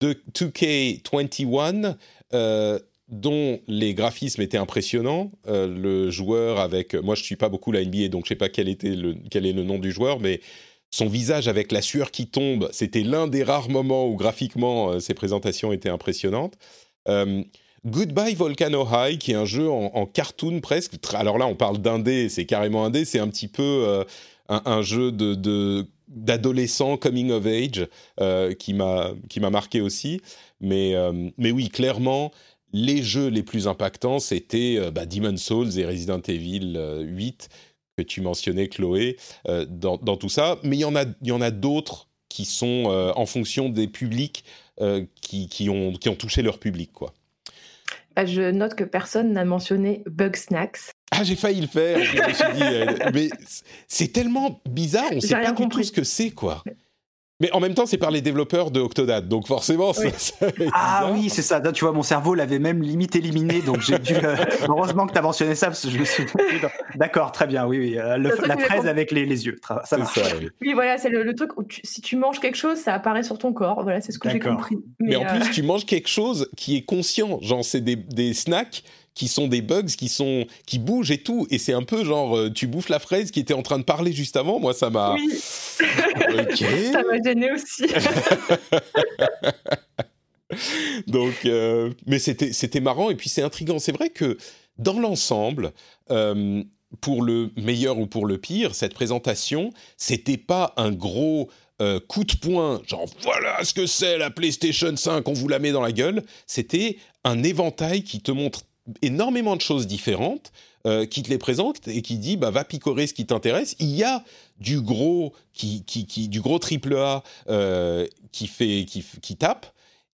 de 2K21 euh, dont les graphismes étaient impressionnants. Euh, le joueur avec, moi je suis pas beaucoup la NBA, donc je sais pas quel était le, quel est le nom du joueur, mais son visage avec la sueur qui tombe, c'était l'un des rares moments où graphiquement euh, ses présentations étaient impressionnantes. Goodbye Volcano High, qui est un jeu en, cartoon presque. Alors là, on parle d'indé, c'est carrément indé, c'est un petit peu un, jeu de, d'adolescent coming of age qui m'a qui m'a marqué aussi. Mais, euh, mais oui, clairement, les jeux les plus impactants, c'était euh, bah, Demon's Souls et Resident Evil 8 euh, que tu mentionnais, Chloé, dans, dans, tout ça. Mais il y en a, y en a d'autres qui sont en fonction des publics qui, qui, ont, qui ont touché leur public, quoi. Bah, je note que personne n'a mentionné Bug Snacks. Ah, j'ai failli le faire. Je me suis dit, mais c'est tellement bizarre, on ne sait pas du tout ce que c'est, quoi. Mais en même temps, c'est par les développeurs de Octodad, donc forcément, ça, Ah oui, c'est ça. Tu vois, mon cerveau l'avait même limite éliminé, donc j'ai dû. Euh, heureusement que tu as mentionné ça, parce que je me suis. D'accord, très bien, oui, oui. Euh, la fraise avec les, les, yeux. Ça, ça oui. oui. voilà, c'est le, truc où si tu manges quelque chose, ça apparaît sur ton corps. Voilà, c'est ce que j'ai compris. Mais, en plus, euh, tu manges quelque chose qui est conscient. Genre, c'est des, des snacks qui sont des bugs qui sont qui bougent et tout. Et c'est un peu genre euh, tu bouffes la fraise qui était en train de parler juste avant. Moi ça m'a oui. ça m'a gêné aussi. Donc euh, mais c'était c'était marrant. Et puis c'est intrigant c'est vrai que dans l'ensemble euh, pour le meilleur ou pour le pire, cette présentation, c'était pas un gros euh, coup de poing, genre voilà ce que c'est la PlayStation 5, on vous la met dans la gueule. C'était un éventail qui te montre énormément de choses différentes, euh, qui te les présente et qui dit bah va picorer ce qui t'intéresse. Il y a du gros qui, qui, qui du gros triple A euh, qui fait qui, qui tape,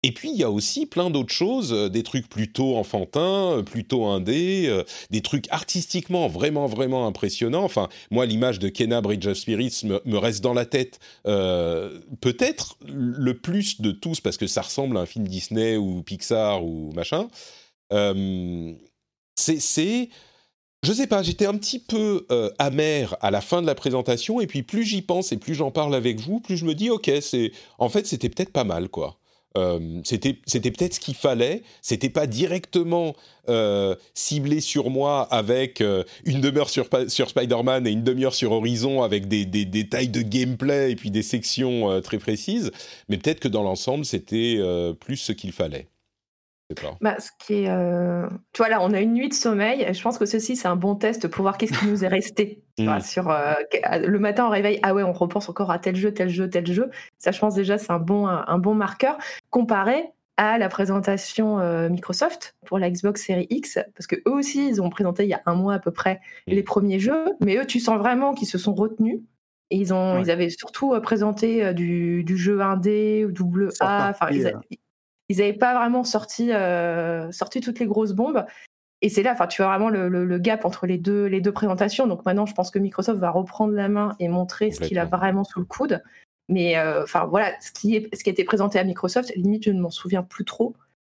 et puis il y a aussi plein d'autres choses, euh, des trucs plutôt enfantins, plutôt indés, des trucs artistiquement vraiment vraiment impressionnants. Enfin, moi l'image de Kenna Bridge of Spirits me, reste dans la tête, peut-être le plus de tous parce que ça ressemble à un film Disney ou Pixar ou machin. C'est, c'est, je sais pas, j'étais un petit peu amer à la fin de la présentation et puis plus j'y pense et plus j'en parle avec vous, plus je me dis ok, c'est, en fait c'était peut-être pas mal quoi. Euh, c'était peut-être ce qu'il fallait. C'était pas directement euh, ciblé sur moi avec euh, une demi-heure sur, sur Spider-Man et une demi-heure sur Horizon avec des, des, des, tailles de gameplay et puis des sections très précises. Mais peut-être que dans l'ensemble, c'était plus ce qu'il fallait. Bah, ce qui est, euh, tu vois, là, on a une nuit de sommeil. Je pense que ceci, c'est un bon test pour voir qu'est-ce qui nous est resté. Mm. sur, euh, le matin, on réveille, ah ouais, on repense encore à tel jeu, tel jeu, tel jeu. Ça, je pense déjà, c'est un bon, un, bon marqueur comparé à la présentation euh, Microsoft pour la Xbox Series X, parce que eux aussi, ils ont présenté il y a un mois à peu près mm. les premiers jeux, mais eux, tu sens vraiment qu'ils se sont retenus. Et ils, ont, ils avaient surtout présenté du, du, jeu indé ou double A. Enfin, ils, ils n'avaient pas vraiment sorti, euh, sorti toutes les grosses bombes. Et c'est là, enfin, tu vois vraiment le, gap entre les deux, les deux présentations. Donc maintenant, je pense que Microsoft va reprendre la main et montrer ce qu'il a vraiment sous le coude. Mais euh, enfin voilà, ce qui, est, ce qui a été présenté à Microsoft, limite, je ne m'en souviens plus trop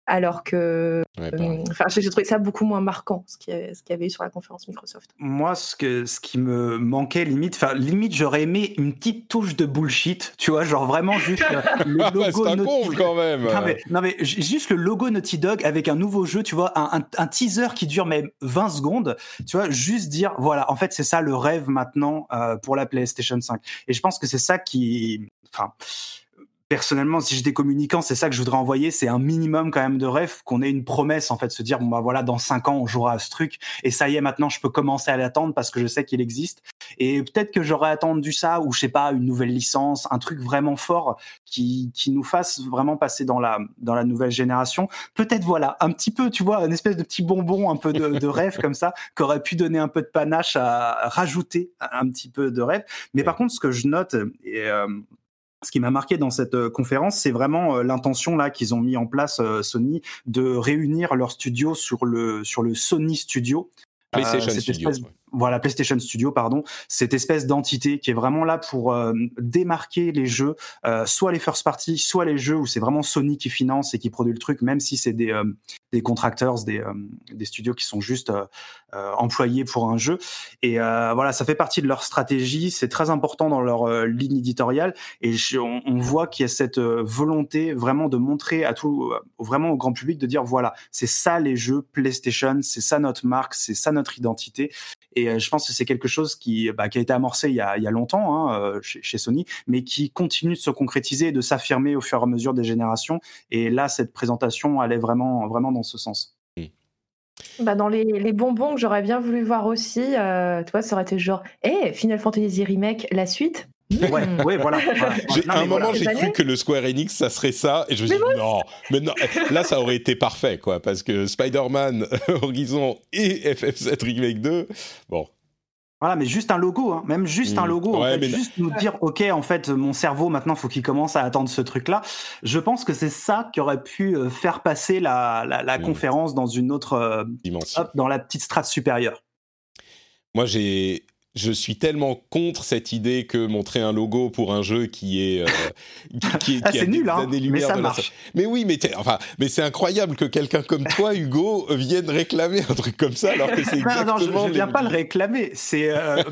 alors que euh, enfin, j'ai trouvé ça beaucoup moins marquant ce qu'il y, avait eu sur la conférence Microsoft. Moi, ce que ce qui me manquait limite, enfin limite, j'aurais aimé une petite touche de bullshit, tu vois, genre vraiment juste le, logo C'est un Naughty... quand même. Non mais, juste le logo Naughty Dog avec un nouveau jeu, tu vois, un, un, teaser qui dure même 20 secondes, tu vois, juste dire voilà, en fait, c'est ça le rêve maintenant euh, pour la PlayStation 5. Et je pense que c'est ça qui, enfin personnellement, si j'étais communicant, c'est ça que je voudrais envoyer. C'est un minimum quand même de rêve qu'on ait une promesse, en fait, se dire, bon, bah voilà, dans cinq ans, on jouera à ce truc. Et ça y est, maintenant, je peux commencer à l'attendre parce que je sais qu'il existe. Et peut-être que j'aurais attendu ça ou, je sais pas, une nouvelle licence, un truc vraiment fort qui, qui nous fasse vraiment passer dans la, dans la nouvelle génération. Peut-être, voilà, un petit peu, tu vois, une espèce de petit bonbon, un peu de, de rêve comme ça, qui aurait pu donner un peu de panache à, rajouter un petit peu de rêve. Mais par contre, ce que je note, et, euh, ce qui m'a marqué dans cette euh, conférence, c'est vraiment euh, l'intention là qu'ils ont mis en place euh, Sony de réunir leur studio sur le sur le Sony Studio. PlayStation Studio voilà PlayStation Studio pardon cette espèce d'entité qui est vraiment là pour euh, démarquer les jeux euh, soit les first party soit les jeux où c'est vraiment Sony qui finance et qui produit le truc même si c'est des euh, des des des studios qui sont juste employés pour un jeu. Et voilà ça fait partie de leur stratégie c'est très important dans leur ligne éditoriale. Et on, on, voit qu'il y a cette volonté vraiment de montrer à tout vraiment au grand public de dire voilà c'est ça les jeux PlayStation c'est ça notre marque c'est ça notre identité et euh, je pense que c'est quelque chose qui, bah, a été amorcé il y a, longtemps hein, euh, chez, Sony, mais qui continue de se concrétiser et de s'affirmer au fur et à mesure des générations. Et là, cette présentation allait vraiment, vraiment dans ce sens. Bah dans les, bonbons que j'aurais bien voulu voir aussi, euh, tu vois, ça aurait été genre, hé, Final Fantasy Remake, la suite? Ouais, ouais, voilà. à un moment, j'ai cru que le Square Enix, ça serait ça, et je me suis dit non, mais non, là, ça aurait été parfait, quoi, parce que Spider-Man, Horizon et FF7 Remake 2, bon. Voilà, mais juste un logo, hein. même juste un mm. logo, juste nous dire, ok, en fait, mon cerveau maintenant, faut qu'il commence à attendre ce truc-là. Je pense que c'est ça qui aurait pu euh, faire passer la, la, mm. conférence dans une autre euh, dimension, dans la petite strate supérieure. Moi, j'ai je suis tellement contre cette idée que montrer un logo pour un jeu qui est euh, qui, ah, nul, hein, mais ça marche. Mais oui, mais enfin, mais c'est incroyable que quelqu'un comme toi, Hugo, vienne réclamer un truc comme ça alors que c'est exactement. Non, je, ne viens pas le réclamer. C'est euh,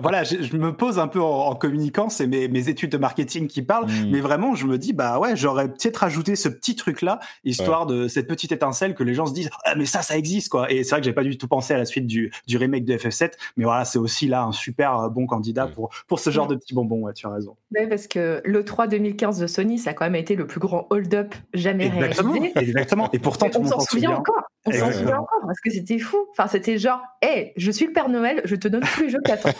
voilà, je, me pose un peu en, communiquant, c'est mes, mes, études de marketing qui parlent, hmm. mais vraiment, je me dis bah ouais, j'aurais peut-être rajouté ce petit truc là, histoire de cette petite étincelle que les gens se disent ah mais ça, ça existe quoi. Et c'est vrai que j'ai pas du tout pensé à la suite du, du remake de FF7, mais voilà, c'est aussi là là un super bon candidat pour, pour ce genre de petits bonbons, ouais, tu as raison. Oui, parce que le 3 2015 de Sony, ça a quand même été le plus grand hold-up jamais exactement, réalisé. Exactement, et pourtant tout on s'en souvient encore. On s'en souvient encore parce que c'était fou. Enfin, c'était genre, hé, je suis le Père Noël, je te donne tous les jeux qu'attends.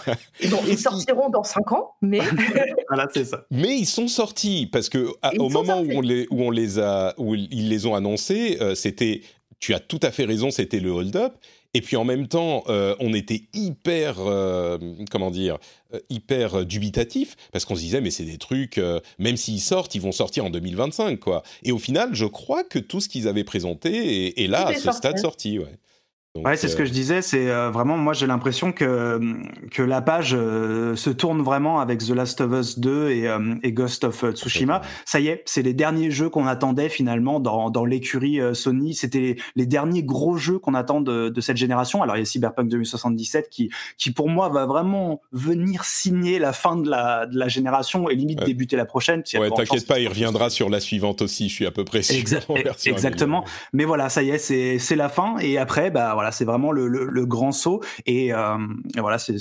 Donc, ils sortiront dans 5 ans, mais. voilà, c'est ça. Mais ils sont sortis parce que à, au moment où on, les, où on les a, où ils les ont annoncés, euh, c'était, tu as tout à fait raison, c'était le hold-up. Et puis en même temps, euh, on était hyper, euh, comment dire, euh, hyper dubitatif parce qu'on se disait mais c'est des trucs, euh, même s'ils sortent, ils vont sortir en 2025 quoi. Et au final, je crois que tout ce qu'ils avaient présenté est, est là à ce sorti. stade sorti. Ouais. Donc, Ouais, c'est ce que euh, je disais. C'est euh, vraiment, moi, j'ai l'impression que que la page euh, se tourne vraiment avec The Last of Us 2 et, euh, et Ghost of euh, Tsushima. Ça y est, c'est les derniers jeux qu'on attendait finalement dans dans l'écurie Sony. C'était les, les derniers gros jeux qu'on attend de, de cette génération. Alors il y a Cyberpunk 2077 qui qui pour moi va vraiment venir signer la fin de la de la génération et limite Ouais. débuter la prochaine. Ouais, t'inquiète pas, il reviendra sur la suivante aussi. Je suis à peu près sûr. Exact- exactement. Mais voilà, ça y est, c'est c'est la fin. Et après, bah voilà, c'est vraiment le, le, le grand saut. Et, euh, et voilà, c'est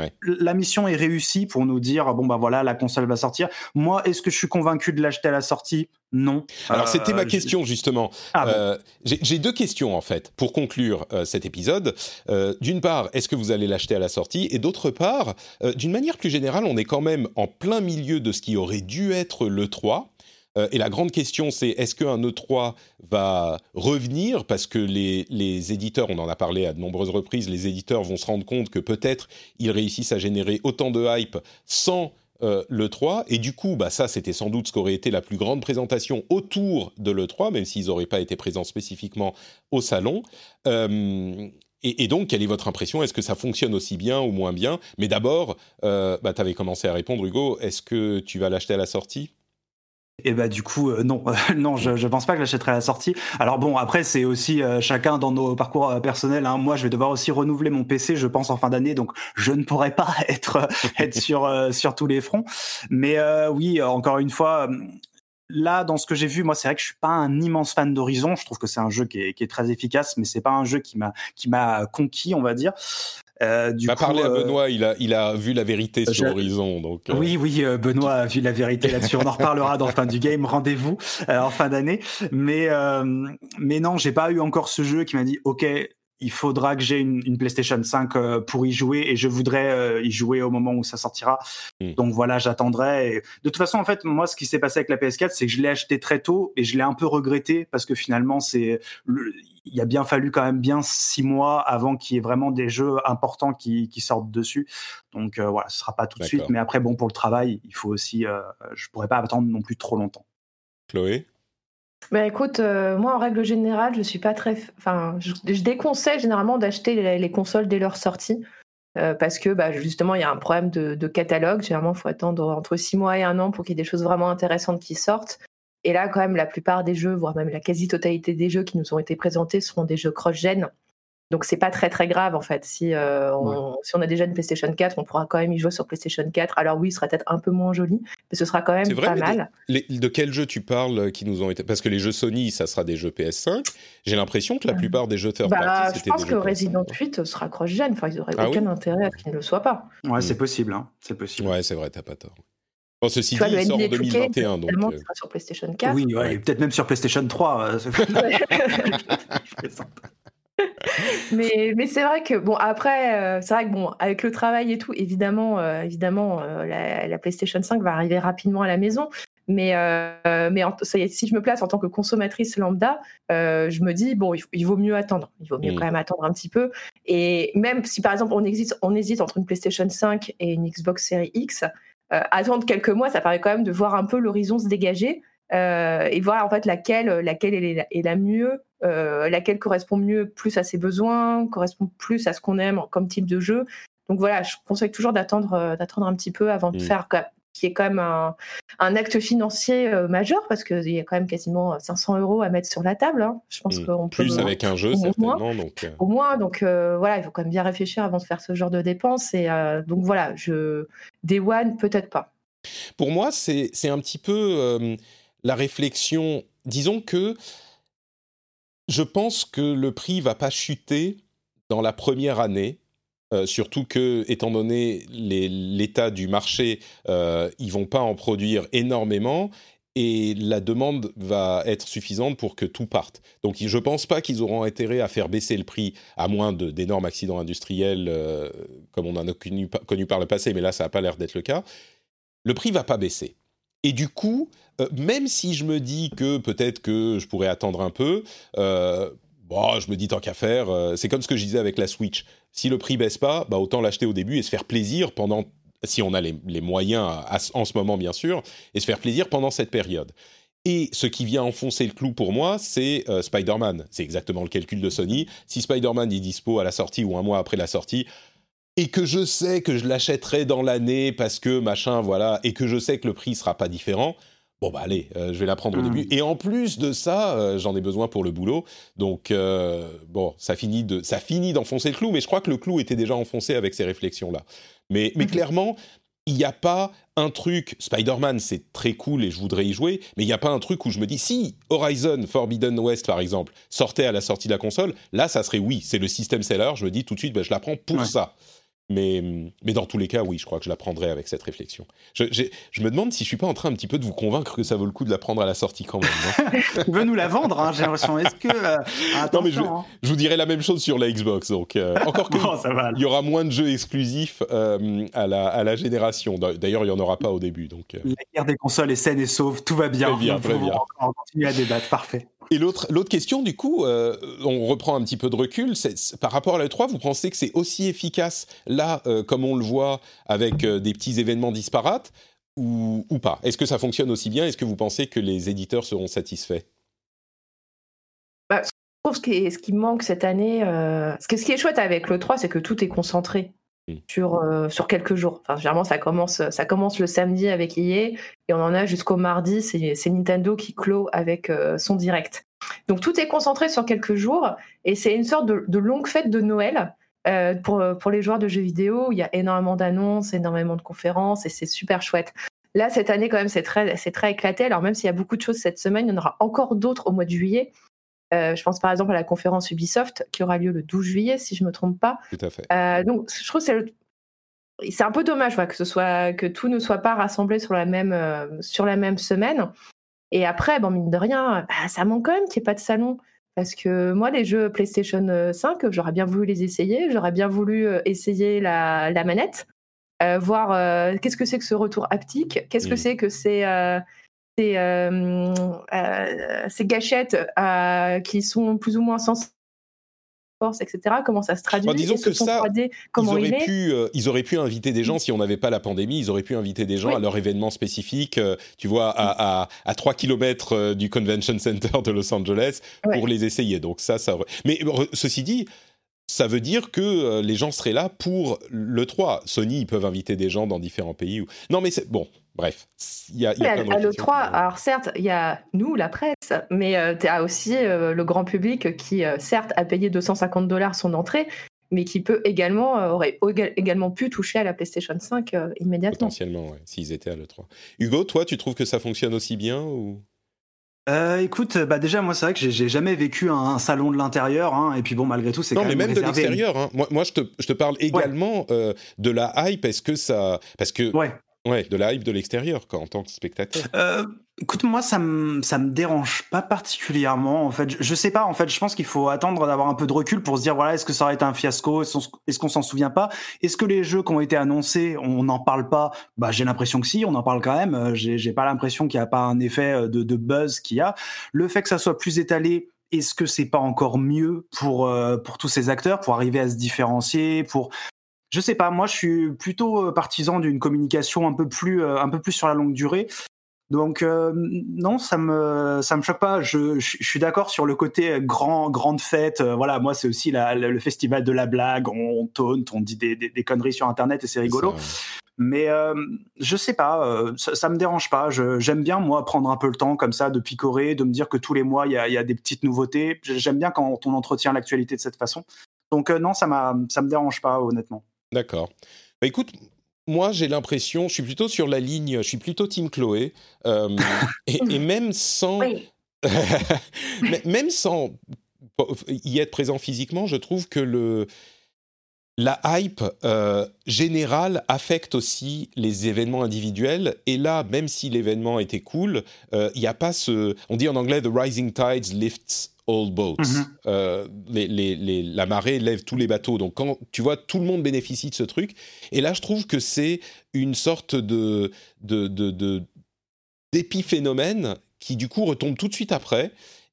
Ouais. la mission est réussie pour nous dire bon bah voilà, la console va sortir. Moi, est-ce que je suis convaincu de l'acheter à la sortie? Non. Alors c'était ma Euh, question justement. Ah. Euh, J'ai j'ai deux questions en fait pour conclure euh, cet épisode. D'une part, est-ce que vous allez l'acheter à la sortie? Et d'autre part, d'une manière plus générale, on est quand même en plein milieu de ce qui aurait dû être le 3. Euh, et la grande question, c'est est-ce qu'un E3 va revenir? Parce que les, les éditeurs, on en a parlé à de nombreuses reprises, les éditeurs vont se rendre compte que peut-être ils réussissent à générer autant de hype sans euh, l'E3. Et du coup, bah, ça, c'était sans doute ce qu'aurait été la plus grande présentation autour de l'E3, même s'ils n'auraient pas été présents spécifiquement au salon. Euh, et, donc, quelle est votre impression? Est-ce que ça fonctionne aussi bien ou moins bien? Mais d'abord, bah, tu avais commencé à répondre, Hugo. Est-ce que tu vas l'acheter à la sortie? Et bah du coup euh, non non je je pense pas que je l'achèterai à la sortie. Alors bon après c'est aussi euh, chacun dans nos parcours euh, personnels. Hein. Moi je vais devoir aussi renouveler mon PC je pense en fin d'année donc je ne pourrai pas être être sur sur tous les fronts. Mais oui encore une fois. Là, dans ce que j'ai vu, moi, c'est vrai que je suis pas un immense fan d'Horizon. Je trouve que c'est un jeu qui est, qui est très efficace, mais c'est pas un jeu qui m'a qui m'a conquis, on va dire. Euh, du Va coup, parler à euh, Benoît, il a, il a vu la vérité sur j'ai- Horizon. Donc, euh, oui, oui, euh, Benoît a vu la vérité là-dessus. On en reparlera dans fin du game. Rendez-vous euh, en fin d'année. Mais euh, mais non, j'ai pas eu encore ce jeu qui m'a dit OK. Il faudra que j'ai une, une PlayStation 5 euh, pour y jouer et je voudrais euh, y jouer au moment où ça sortira. Mm. Donc voilà, j'attendrai. Et De toute façon, en fait, moi, ce qui s'est passé avec la PS4, c'est que je l'ai acheté très tôt et je l'ai un peu regretté parce que finalement, c'est le- il a bien fallu quand même bien six mois avant qu'il y ait vraiment des jeux importants qui, qui sortent dessus. Donc euh, voilà, ce sera pas tout de suite, mais après bon pour le travail, il faut aussi, euh, je pourrais pas attendre non plus trop longtemps. Chloé? Bah écoute, euh, moi en règle générale, je suis pas très. Enfin, je, déconseille généralement d'acheter les, les consoles dès leur sortie. euh, parce que bah, justement, il y a un problème de, catalogue. Généralement, il faut attendre entre six mois et un an pour qu'il y ait des choses vraiment intéressantes qui sortent. Et là, quand même, la plupart des jeux, voire même la quasi-totalité des jeux qui nous ont été présentés seront des jeux cross-gen. Donc, c'est pas très très grave en fait. Si, euh, on, si on a déjà une PlayStation 4, on pourra quand même y jouer sur PlayStation 4. Alors, oui, il sera peut-être un peu moins joli, mais ce sera quand même vrai, pas mal. Les- de quels jeux tu parles euh, qui nous ont été Parce que les jeux Sony, ça sera des jeux PS5. J'ai l'impression que la plupart des jeux third Bah, party, je pense des que jeux PS5, Resident quoi. 8 sera cross-gen. Enfin, ils n'auraient Ah aucun oui intérêt à ce qu'il ne le soit pas. Ouais, c'est possible, hein, c'est possible. Ouais, c'est vrai, t'as pas tort. Bon, ceci Tu dit, le il sort en NBA 2K, 2021, donc. euh, il sera sur PlayStation 4. Oui, ouais, peut-être même sur PlayStation 3. euh. mais mais c'est vrai que, bon, après, euh, c'est vrai que, bon, avec le travail et tout, évidemment, euh, évidemment euh, la, la PlayStation 5 va arriver rapidement à la maison. Mais, mais en- ça y est, si je me place en tant que consommatrice lambda, je me dis, bon, il, vaut mieux attendre. Il vaut mieux Mm. quand même attendre un petit peu. Et même si, par exemple, on hésite, on hésite entre une PlayStation 5 et une Xbox Series X, attendre quelques mois, ça permet quand même de voir un peu l'horizon se dégager euh, et voir en fait laquelle, laquelle est la, est la mieux, euh, laquelle correspond mieux plus à ses besoins, correspond plus à ce qu'on aime comme type de jeu. Donc voilà, je conseille toujours d'attendre, euh, d'attendre un petit peu avant de Mm. faire qui est quand même un, un acte financier euh, majeur parce qu'il y a quand même quasiment 500 euros à mettre sur la table. hein. Je pense Mm. qu'on peut Plus avec un jeu, au moins. Donc, euh, au moins. Donc euh, voilà, il faut quand même bien réfléchir avant de faire ce genre de dépenses. Et euh, donc voilà, je Day One peut-être pas. Pour moi, c'est c'est un petit peu euh, la réflexion. Disons que je pense que le prix va pas chuter dans la première année. Euh, surtout que, étant donné l'état du marché, euh, ils vont pas en produire énormément et la demande va être suffisante pour que tout parte. Donc je ne pense pas qu'ils auront intérêt à faire baisser le prix, à moins d'énormes accidents industriels euh, comme on en a connu, par le passé, mais là ça n'a pas l'air d'être le cas. Le prix va pas baisser. Et du coup, euh, même si je me dis que peut-être que je pourrais attendre un peu, euh, bon, je me dis tant qu'à faire, c'est comme ce que je disais avec la Switch. Si le prix baisse pas, bah autant l'acheter au début et se faire plaisir pendant si on a les, moyens en ce moment bien sûr, et se faire plaisir pendant cette période. Et ce qui vient enfoncer le clou pour moi, c'est euh, Spider-Man. C'est exactement le calcul de Sony. Si Spider-Man est dispo à la sortie ou un mois après la sortie, et que je sais que je l'achèterai dans l'année parce que machin, voilà, et que je sais que le prix sera pas différent, bon bah allez, euh, je vais la prendre au début. Hmm. Et en plus de ça, euh, j'en ai besoin pour le boulot. Donc bon, ça finit de, ça finit d'enfoncer le clou, mais je crois que le clou était déjà enfoncé avec ces réflexions là. Mais, mais mhm. clairement, il n'y a pas un truc, Spider-Man c'est très cool et je voudrais y jouer, mais il n'y a pas un truc où je me dis, si Horizon Forbidden West par exemple sortait à la sortie de la console, là ça serait oui, c'est le système seller, je me dis tout de suite, ben, je la prends pour ça. Mais, mais dans tous les cas, oui, je crois que je la prendrai avec cette réflexion. Je, je, me demande si je suis pas en train un petit peu de vous convaincre que ça vaut le coup de la prendre à la sortie quand même. tu veux nous la vendre, hein, j'ai l'impression. Est-ce que euh, non mais hein. je, vous dirais la même chose sur la Xbox. Donc euh, encore que il y aura moins de jeux exclusifs euh, à, la, à la génération. D'ailleurs, il y en aura pas au début. Donc la guerre des consoles est saine et sauve, tout va bien. Très bien, très bien. On va continuer à débattre, parfait. Et l'autre, question, du coup, euh, on reprend un petit peu de recul. par rapport à l'E3, vous pensez que c'est aussi efficace là, euh, comme on le voit, avec euh, des petits événements disparates, ou, pas? Est-ce que ça fonctionne aussi bien? Est-ce que vous pensez que les éditeurs seront satisfaits? Bah, Je trouve ce qui, ce qui manque cette année, ce, ce qui est chouette avec l'E3, c'est que tout est concentré. Mm. sur, euh, sur quelques jours. Enfin, généralement, ça commence, ça commence le samedi avec EA et on en a jusqu'au mardi. C'est Nintendo qui clôt avec euh, son direct. Donc tout est concentré sur quelques jours et c'est une sorte de, longue fête de Noël euh, pour, pour les joueurs de jeux vidéo. Il y a énormément d'annonces, énormément de conférences et c'est super chouette. Là, cette année, quand même, c'est très, très éclaté. Alors, même s'il y a beaucoup de choses cette semaine, il y en aura encore d'autres au mois de juillet. Euh, je pense par exemple à la conférence Ubisoft qui aura lieu le 12 juillet, si je ne me trompe pas. Tout à fait. Euh, donc, je trouve que c'est un peu dommage que ce soit que tout ne soit pas rassemblé sur la même euh, sur la même semaine. Et après, bon mine de rien, bah, ça manque quand même qu'il n'y ait pas de salon. Parce que moi, les jeux PlayStation 5, j'aurais bien voulu les essayer. J'aurais bien voulu essayer la, la manette, voir qu'est-ce que c'est que ce retour haptique, qu'est-ce que mm. c'est que c'est ces, euh, euh, ces gâchettes euh, qui sont plus ou moins sans force, etc. Comment ça se traduit Disons que ça, comment ils, auraient pu, ils auraient pu inviter des gens, si on n'avait pas la pandémie, ils auraient pu inviter des gens à leur événement spécifique, tu vois, à, à, à 3 km du Convention Center de Los Angeles pour les essayer. Donc ça, ça Mais ceci dit, ça veut dire que les gens seraient là pour le 3. Sony, ils peuvent inviter des gens dans différents pays. Non, mais c'est bon. Bref, il y a, y a à, l'E3, alors certes, il y a nous, la presse, mais euh, tu as aussi euh, le grand public qui, euh, certes, a payé 250 dollars son entrée, mais qui peut également, aurait également pu toucher à la PlayStation 5 immédiatement. Potentiellement, s'ils étaient à l'E3. Hugo, toi, tu trouves que ça fonctionne aussi bien ou? Écoute, bah déjà moi c'est vrai que j'ai jamais vécu un, salon de l'intérieur, hein, et puis bon malgré tout c'est non mais même de l'extérieur. Hein. Moi, moi je, te, je te parle également de la hype parce que ça, parce que ouais. Ouais, de la hype de l'extérieur, en tant que spectateur. Euh, écoute, moi, ça me me dérange pas particulièrement. En fait, je, je sais pas. En fait, je pense qu'il faut attendre d'avoir un peu de recul pour se dire voilà, est-ce que ça aurait été un fiasco? Est-ce qu'on s'en souvient pas? Est-ce que les jeux qui ont été annoncés, on n'en parle pas? Bah, j'ai l'impression que si, on en parle quand même. Euh, j'ai pas l'impression qu'il y a pas un effet euh, de, de buzz qu'il y a. Le fait que ça soit plus étalé, est-ce que c'est pas encore mieux pour euh, pour tous ces acteurs pour arriver à se différencier pour je sais pas, moi je suis plutôt euh, partisan d'une communication un peu plus euh, un peu plus sur la longue durée. Donc euh, non, ça me ça me choque pas. Je, je, suis d'accord sur le côté grand grande fête. voilà, moi c'est aussi la, le festival de la blague. On, on on dit des, des, des, conneries sur internet et c'est rigolo. Mais euh, je sais pas, ça, ça, me dérange pas. J'aime bien moi prendre un peu le temps comme ça de picorer, de me dire que tous les mois il y a, y a, des petites nouveautés. J'aime bien quand on entretient l'actualité de cette façon. Donc non, ça m'a ça me dérange pas honnêtement. D'accord. Bah, écoute, moi j'ai l'impression, je suis plutôt sur la ligne, je suis plutôt Team Chloé, euh, et, même sans, même sans y être présent physiquement, je trouve que le la hype euh, générale affecte aussi les événements individuels. Et là, même si l'événement était cool, il n'y a pas ce. On dit en anglais The rising tides lifts all boats. Euh, les, les, les, la marée lève tous les bateaux. Donc, quand tu vois, tout le monde bénéficie de ce truc. Et là, je trouve que c'est une sorte de d'épiphénomène qui, du coup, retombe tout de suite après.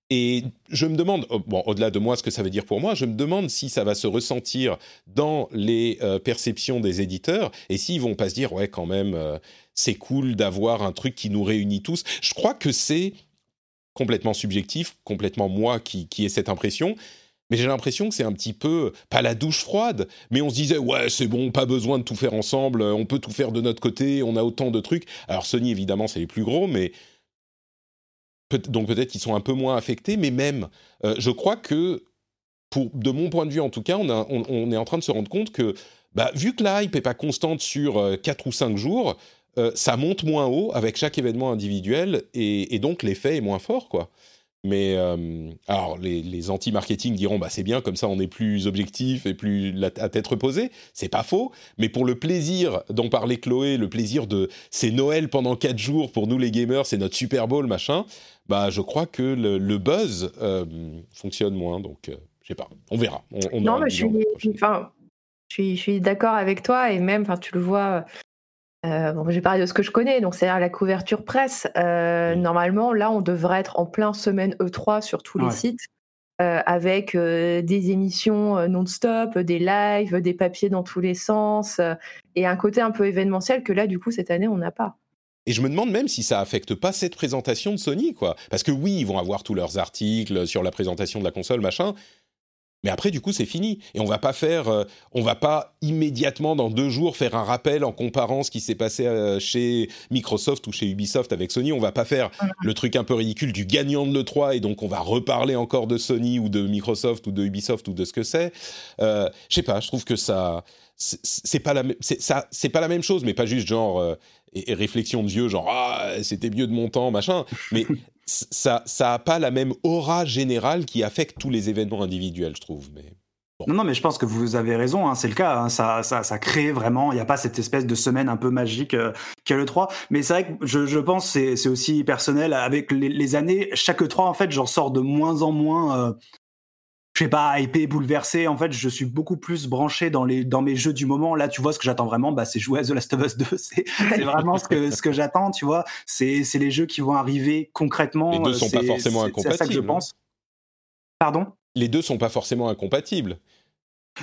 Et je me demande, oh, au-delà de moi, ce que ça veut dire pour moi, je me demande si ça va se ressentir dans les euh, perceptions des éditeurs et s'ils vont pas se dire, ouais, quand même, euh, c'est cool d'avoir un truc qui nous réunit tous. Je crois que c'est complètement subjectif, complètement moi qui, qui ai cette impression. Mais j'ai l'impression que c'est un petit peu, pas la douche froide, mais on se disait, ouais, c'est bon, pas besoin de tout faire ensemble, on peut tout faire de notre côté, on a autant de trucs. Alors Sony, évidemment, c'est les plus gros, mais donc peut-être qu'ils sont un peu moins affectés, mais même, euh, je crois que, pour, de mon point de vue en tout cas, on, est en train de se rendre compte que, bah, vu que la hype n'est pas constante sur euh, 4 ou 5 jours, euh, ça monte moins haut avec chaque événement individuel, et, donc l'effet est moins fort, quoi. Mais euh, alors, les, les anti-marketing diront, bah, c'est bien, comme ça on est plus objectif et plus la, à tête reposée. C'est pas faux. Mais pour le plaisir dont parlait Chloé, le plaisir de c'est Noël pendant 4 jours pour nous les gamers, c'est notre Super Bowl, machin, bah, je crois que le, le buzz euh, fonctionne moins. Donc, euh, je sais pas, on verra. On, on non, mais je suis, enfin, je suis, je suis d'accord avec toi et même, enfin, tu le vois. Euh, bon, j'ai parlé de ce que je connais, donc c'est-à-dire la couverture presse. Euh. Normalement, là, on devrait être en plein semaine E3 sur tous les Ouais. sites, euh, avec euh, des émissions euh, non-stop, des lives, des papiers dans tous les sens, euh, et un côté un peu événementiel que là, du coup, cette année, on n'a pas. Et je me demande même si ça affecte pas cette présentation de Sony, quoi. Parce que oui, ils vont avoir tous leurs articles sur la présentation de la console, machin. Mais après, du coup, c'est fini. Et on va pas faire, euh, on va pas immédiatement dans deux jours faire un rappel en comparant ce qui s'est passé euh, chez Microsoft ou chez Ubisoft avec Sony. On va pas faire le truc un peu ridicule du gagnant de l'E3 et donc on va reparler encore de Sony ou de Microsoft ou de Ubisoft ou de ce que c'est. Euh, je sais pas, je trouve que ça, c'est pas la, même- c'est ça, c'est pas la même chose, mais pas juste genre euh, et, et réflexion de vieux, genre ah c'était mieux de mon temps, machin. Mais ça, ça a pas la même aura générale qui affecte tous les événements individuels, je trouve. Mais Non, non, mais je pense que vous avez raison, hein, c'est le cas. hein, ça, ça, ça crée vraiment, il n'y a pas cette espèce de semaine un peu magique euh, qu'est le 3. Mais c'est vrai que je, je pense c'est- c'est aussi personnel. Avec les, les années, chaque 3, en fait, j'en sors de moins en moins. Euh, je sais pas, hypé, bouleversé. En fait, je suis beaucoup plus branché dans, les, dans mes jeux du moment. Là, tu vois, ce que j'attends vraiment, bah, c'est jouer à The Last of Us 2. C'est vraiment ce que, ce que j'attends, tu vois. C'est c'est les jeux qui vont arriver concrètement. Les deux euh, sont pas forcément c'est- C'est ça que je incompatibles, pense. Pardon? Les deux sont pas forcément incompatibles.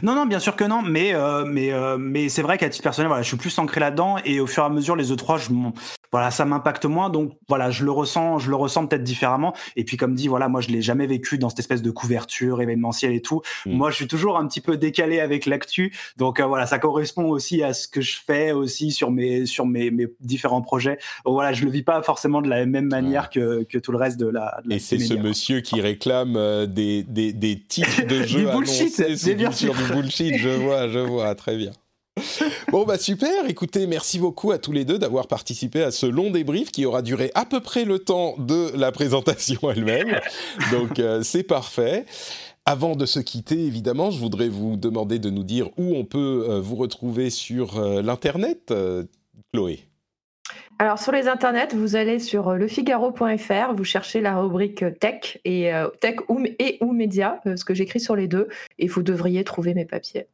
Non, non, bien sûr que non, mais euh, mais euh, mais c'est vrai qu'à titre personnel, voilà, je suis plus ancré là-dedans et au fur et à mesure, les E3, je m'en- voilà, ça m'impacte moins, donc voilà, je le ressens, je le ressens peut-être différemment. Et puis comme dit, voilà, moi je l'ai jamais vécu dans cette espèce de couverture événementielle et tout. Mm. Moi, je suis toujours un petit peu décalé avec l'actu, donc euh, voilà, ça correspond aussi à ce que je fais aussi sur mes sur mes, mes différents projets. Donc, voilà, je le vis pas forcément de la même manière que que tout le reste de la. de la Et c'est des ce monsieur qui réclame euh, des, des, des titres de jeux Du bullshit, annoncés, c'est bien bien sûr sûr. du bullshit, je vois, je vois, très bien. Bon bah super, écoutez, merci beaucoup à tous les deux d'avoir participé à ce long débrief qui aura duré à peu près le temps de la présentation elle-même. Donc euh, c'est parfait. Avant de se quitter, évidemment, je voudrais vous demander de nous dire où on peut euh, vous retrouver sur euh, l'internet, Chloé. Alors sur les internets, vous allez sur lefigaro.fr, vous cherchez la rubrique tech et tech ou, et ou médias, euh, ce que j'écris sur les deux, et vous devriez trouver mes papiers.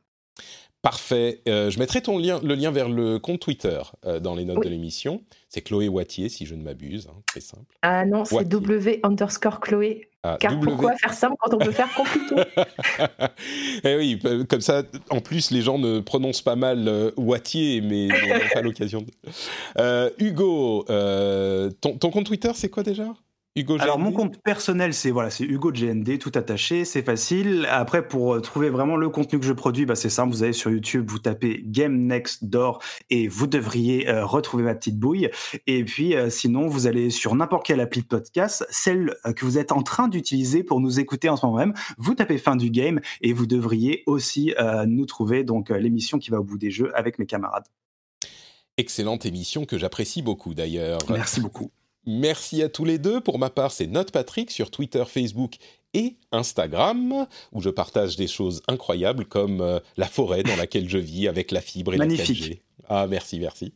Parfait. Euh, je mettrai ton lien, le lien vers le compte Twitter euh, dans les notes Oui. de l'émission. C'est Chloé Wattier, si je ne m'abuse. hein, très simple. Ah non, c'est. W underscore Chloé. Ah, Car W- pourquoi faire simple quand on peut faire compliqué? Eh oui, euh, comme ça, en plus, les gens ne prononcent pas mal euh, Wattier, mais n'ont pas l'occasion de. Hugo, ton, ton compte Twitter, c'est quoi déjà? Hugo Alors GND? mon compte personnel, c'est voilà, c'est Hugo GND, tout attaché, c'est facile. Après, pour euh, trouver vraiment le contenu que je produis, bah, c'est simple. Vous allez sur YouTube, vous tapez Game Next Door et vous devriez euh, retrouver ma petite bouille. Et puis, euh, sinon, vous allez sur n'importe quelle appli de podcast, celle que vous êtes en train d'utiliser pour nous écouter en ce moment même. Vous tapez fin du game et vous devriez aussi euh, nous trouver donc l'émission qui va au bout des jeux avec mes camarades. Excellente émission que j'apprécie beaucoup d'ailleurs. Merci beaucoup. Merci à tous les deux. Pour ma part, c'est Note Patrick sur Twitter, Facebook et Instagram, où je partage des choses incroyables comme euh, la forêt dans laquelle je vis avec la fibre et Magnifique. la 4G. Ah, merci, merci.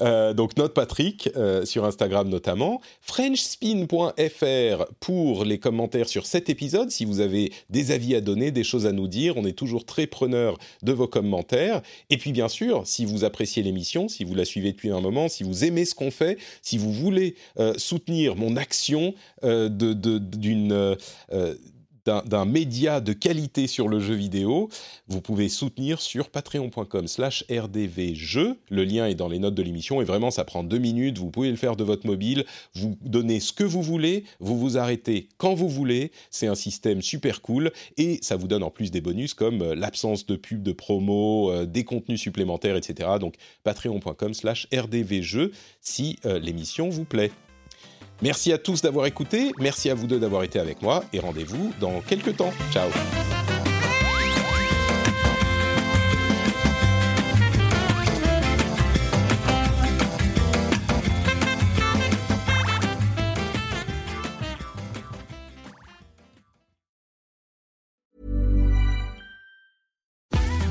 Euh, donc, Note Patrick euh, sur Instagram notamment. FrenchSpin.fr pour les commentaires sur cet épisode. Si vous avez des avis à donner, des choses à nous dire, on est toujours très preneur de vos commentaires. Et puis, bien sûr, si vous appréciez l'émission, si vous la suivez depuis un moment, si vous aimez ce qu'on fait, si vous voulez euh, soutenir mon action d'une. D'un- média de qualité sur le jeu vidéo, vous pouvez soutenir sur patreon.com slash rdvjeux. Le lien est dans les notes de l'émission et vraiment ça prend deux minutes, vous pouvez le faire de votre mobile, vous donnez ce que vous voulez, vous vous arrêtez quand vous voulez, c'est un système super cool et ça vous donne en plus des bonus comme euh, l'absence de pub, de promo, euh, des contenus supplémentaires, etc. Donc patreon.com slash rdvjeux si euh, l'émission vous plaît. Merci à tous d'avoir écouté, merci à vous deux d'avoir été avec moi et rendez-vous dans quelques temps. Ciao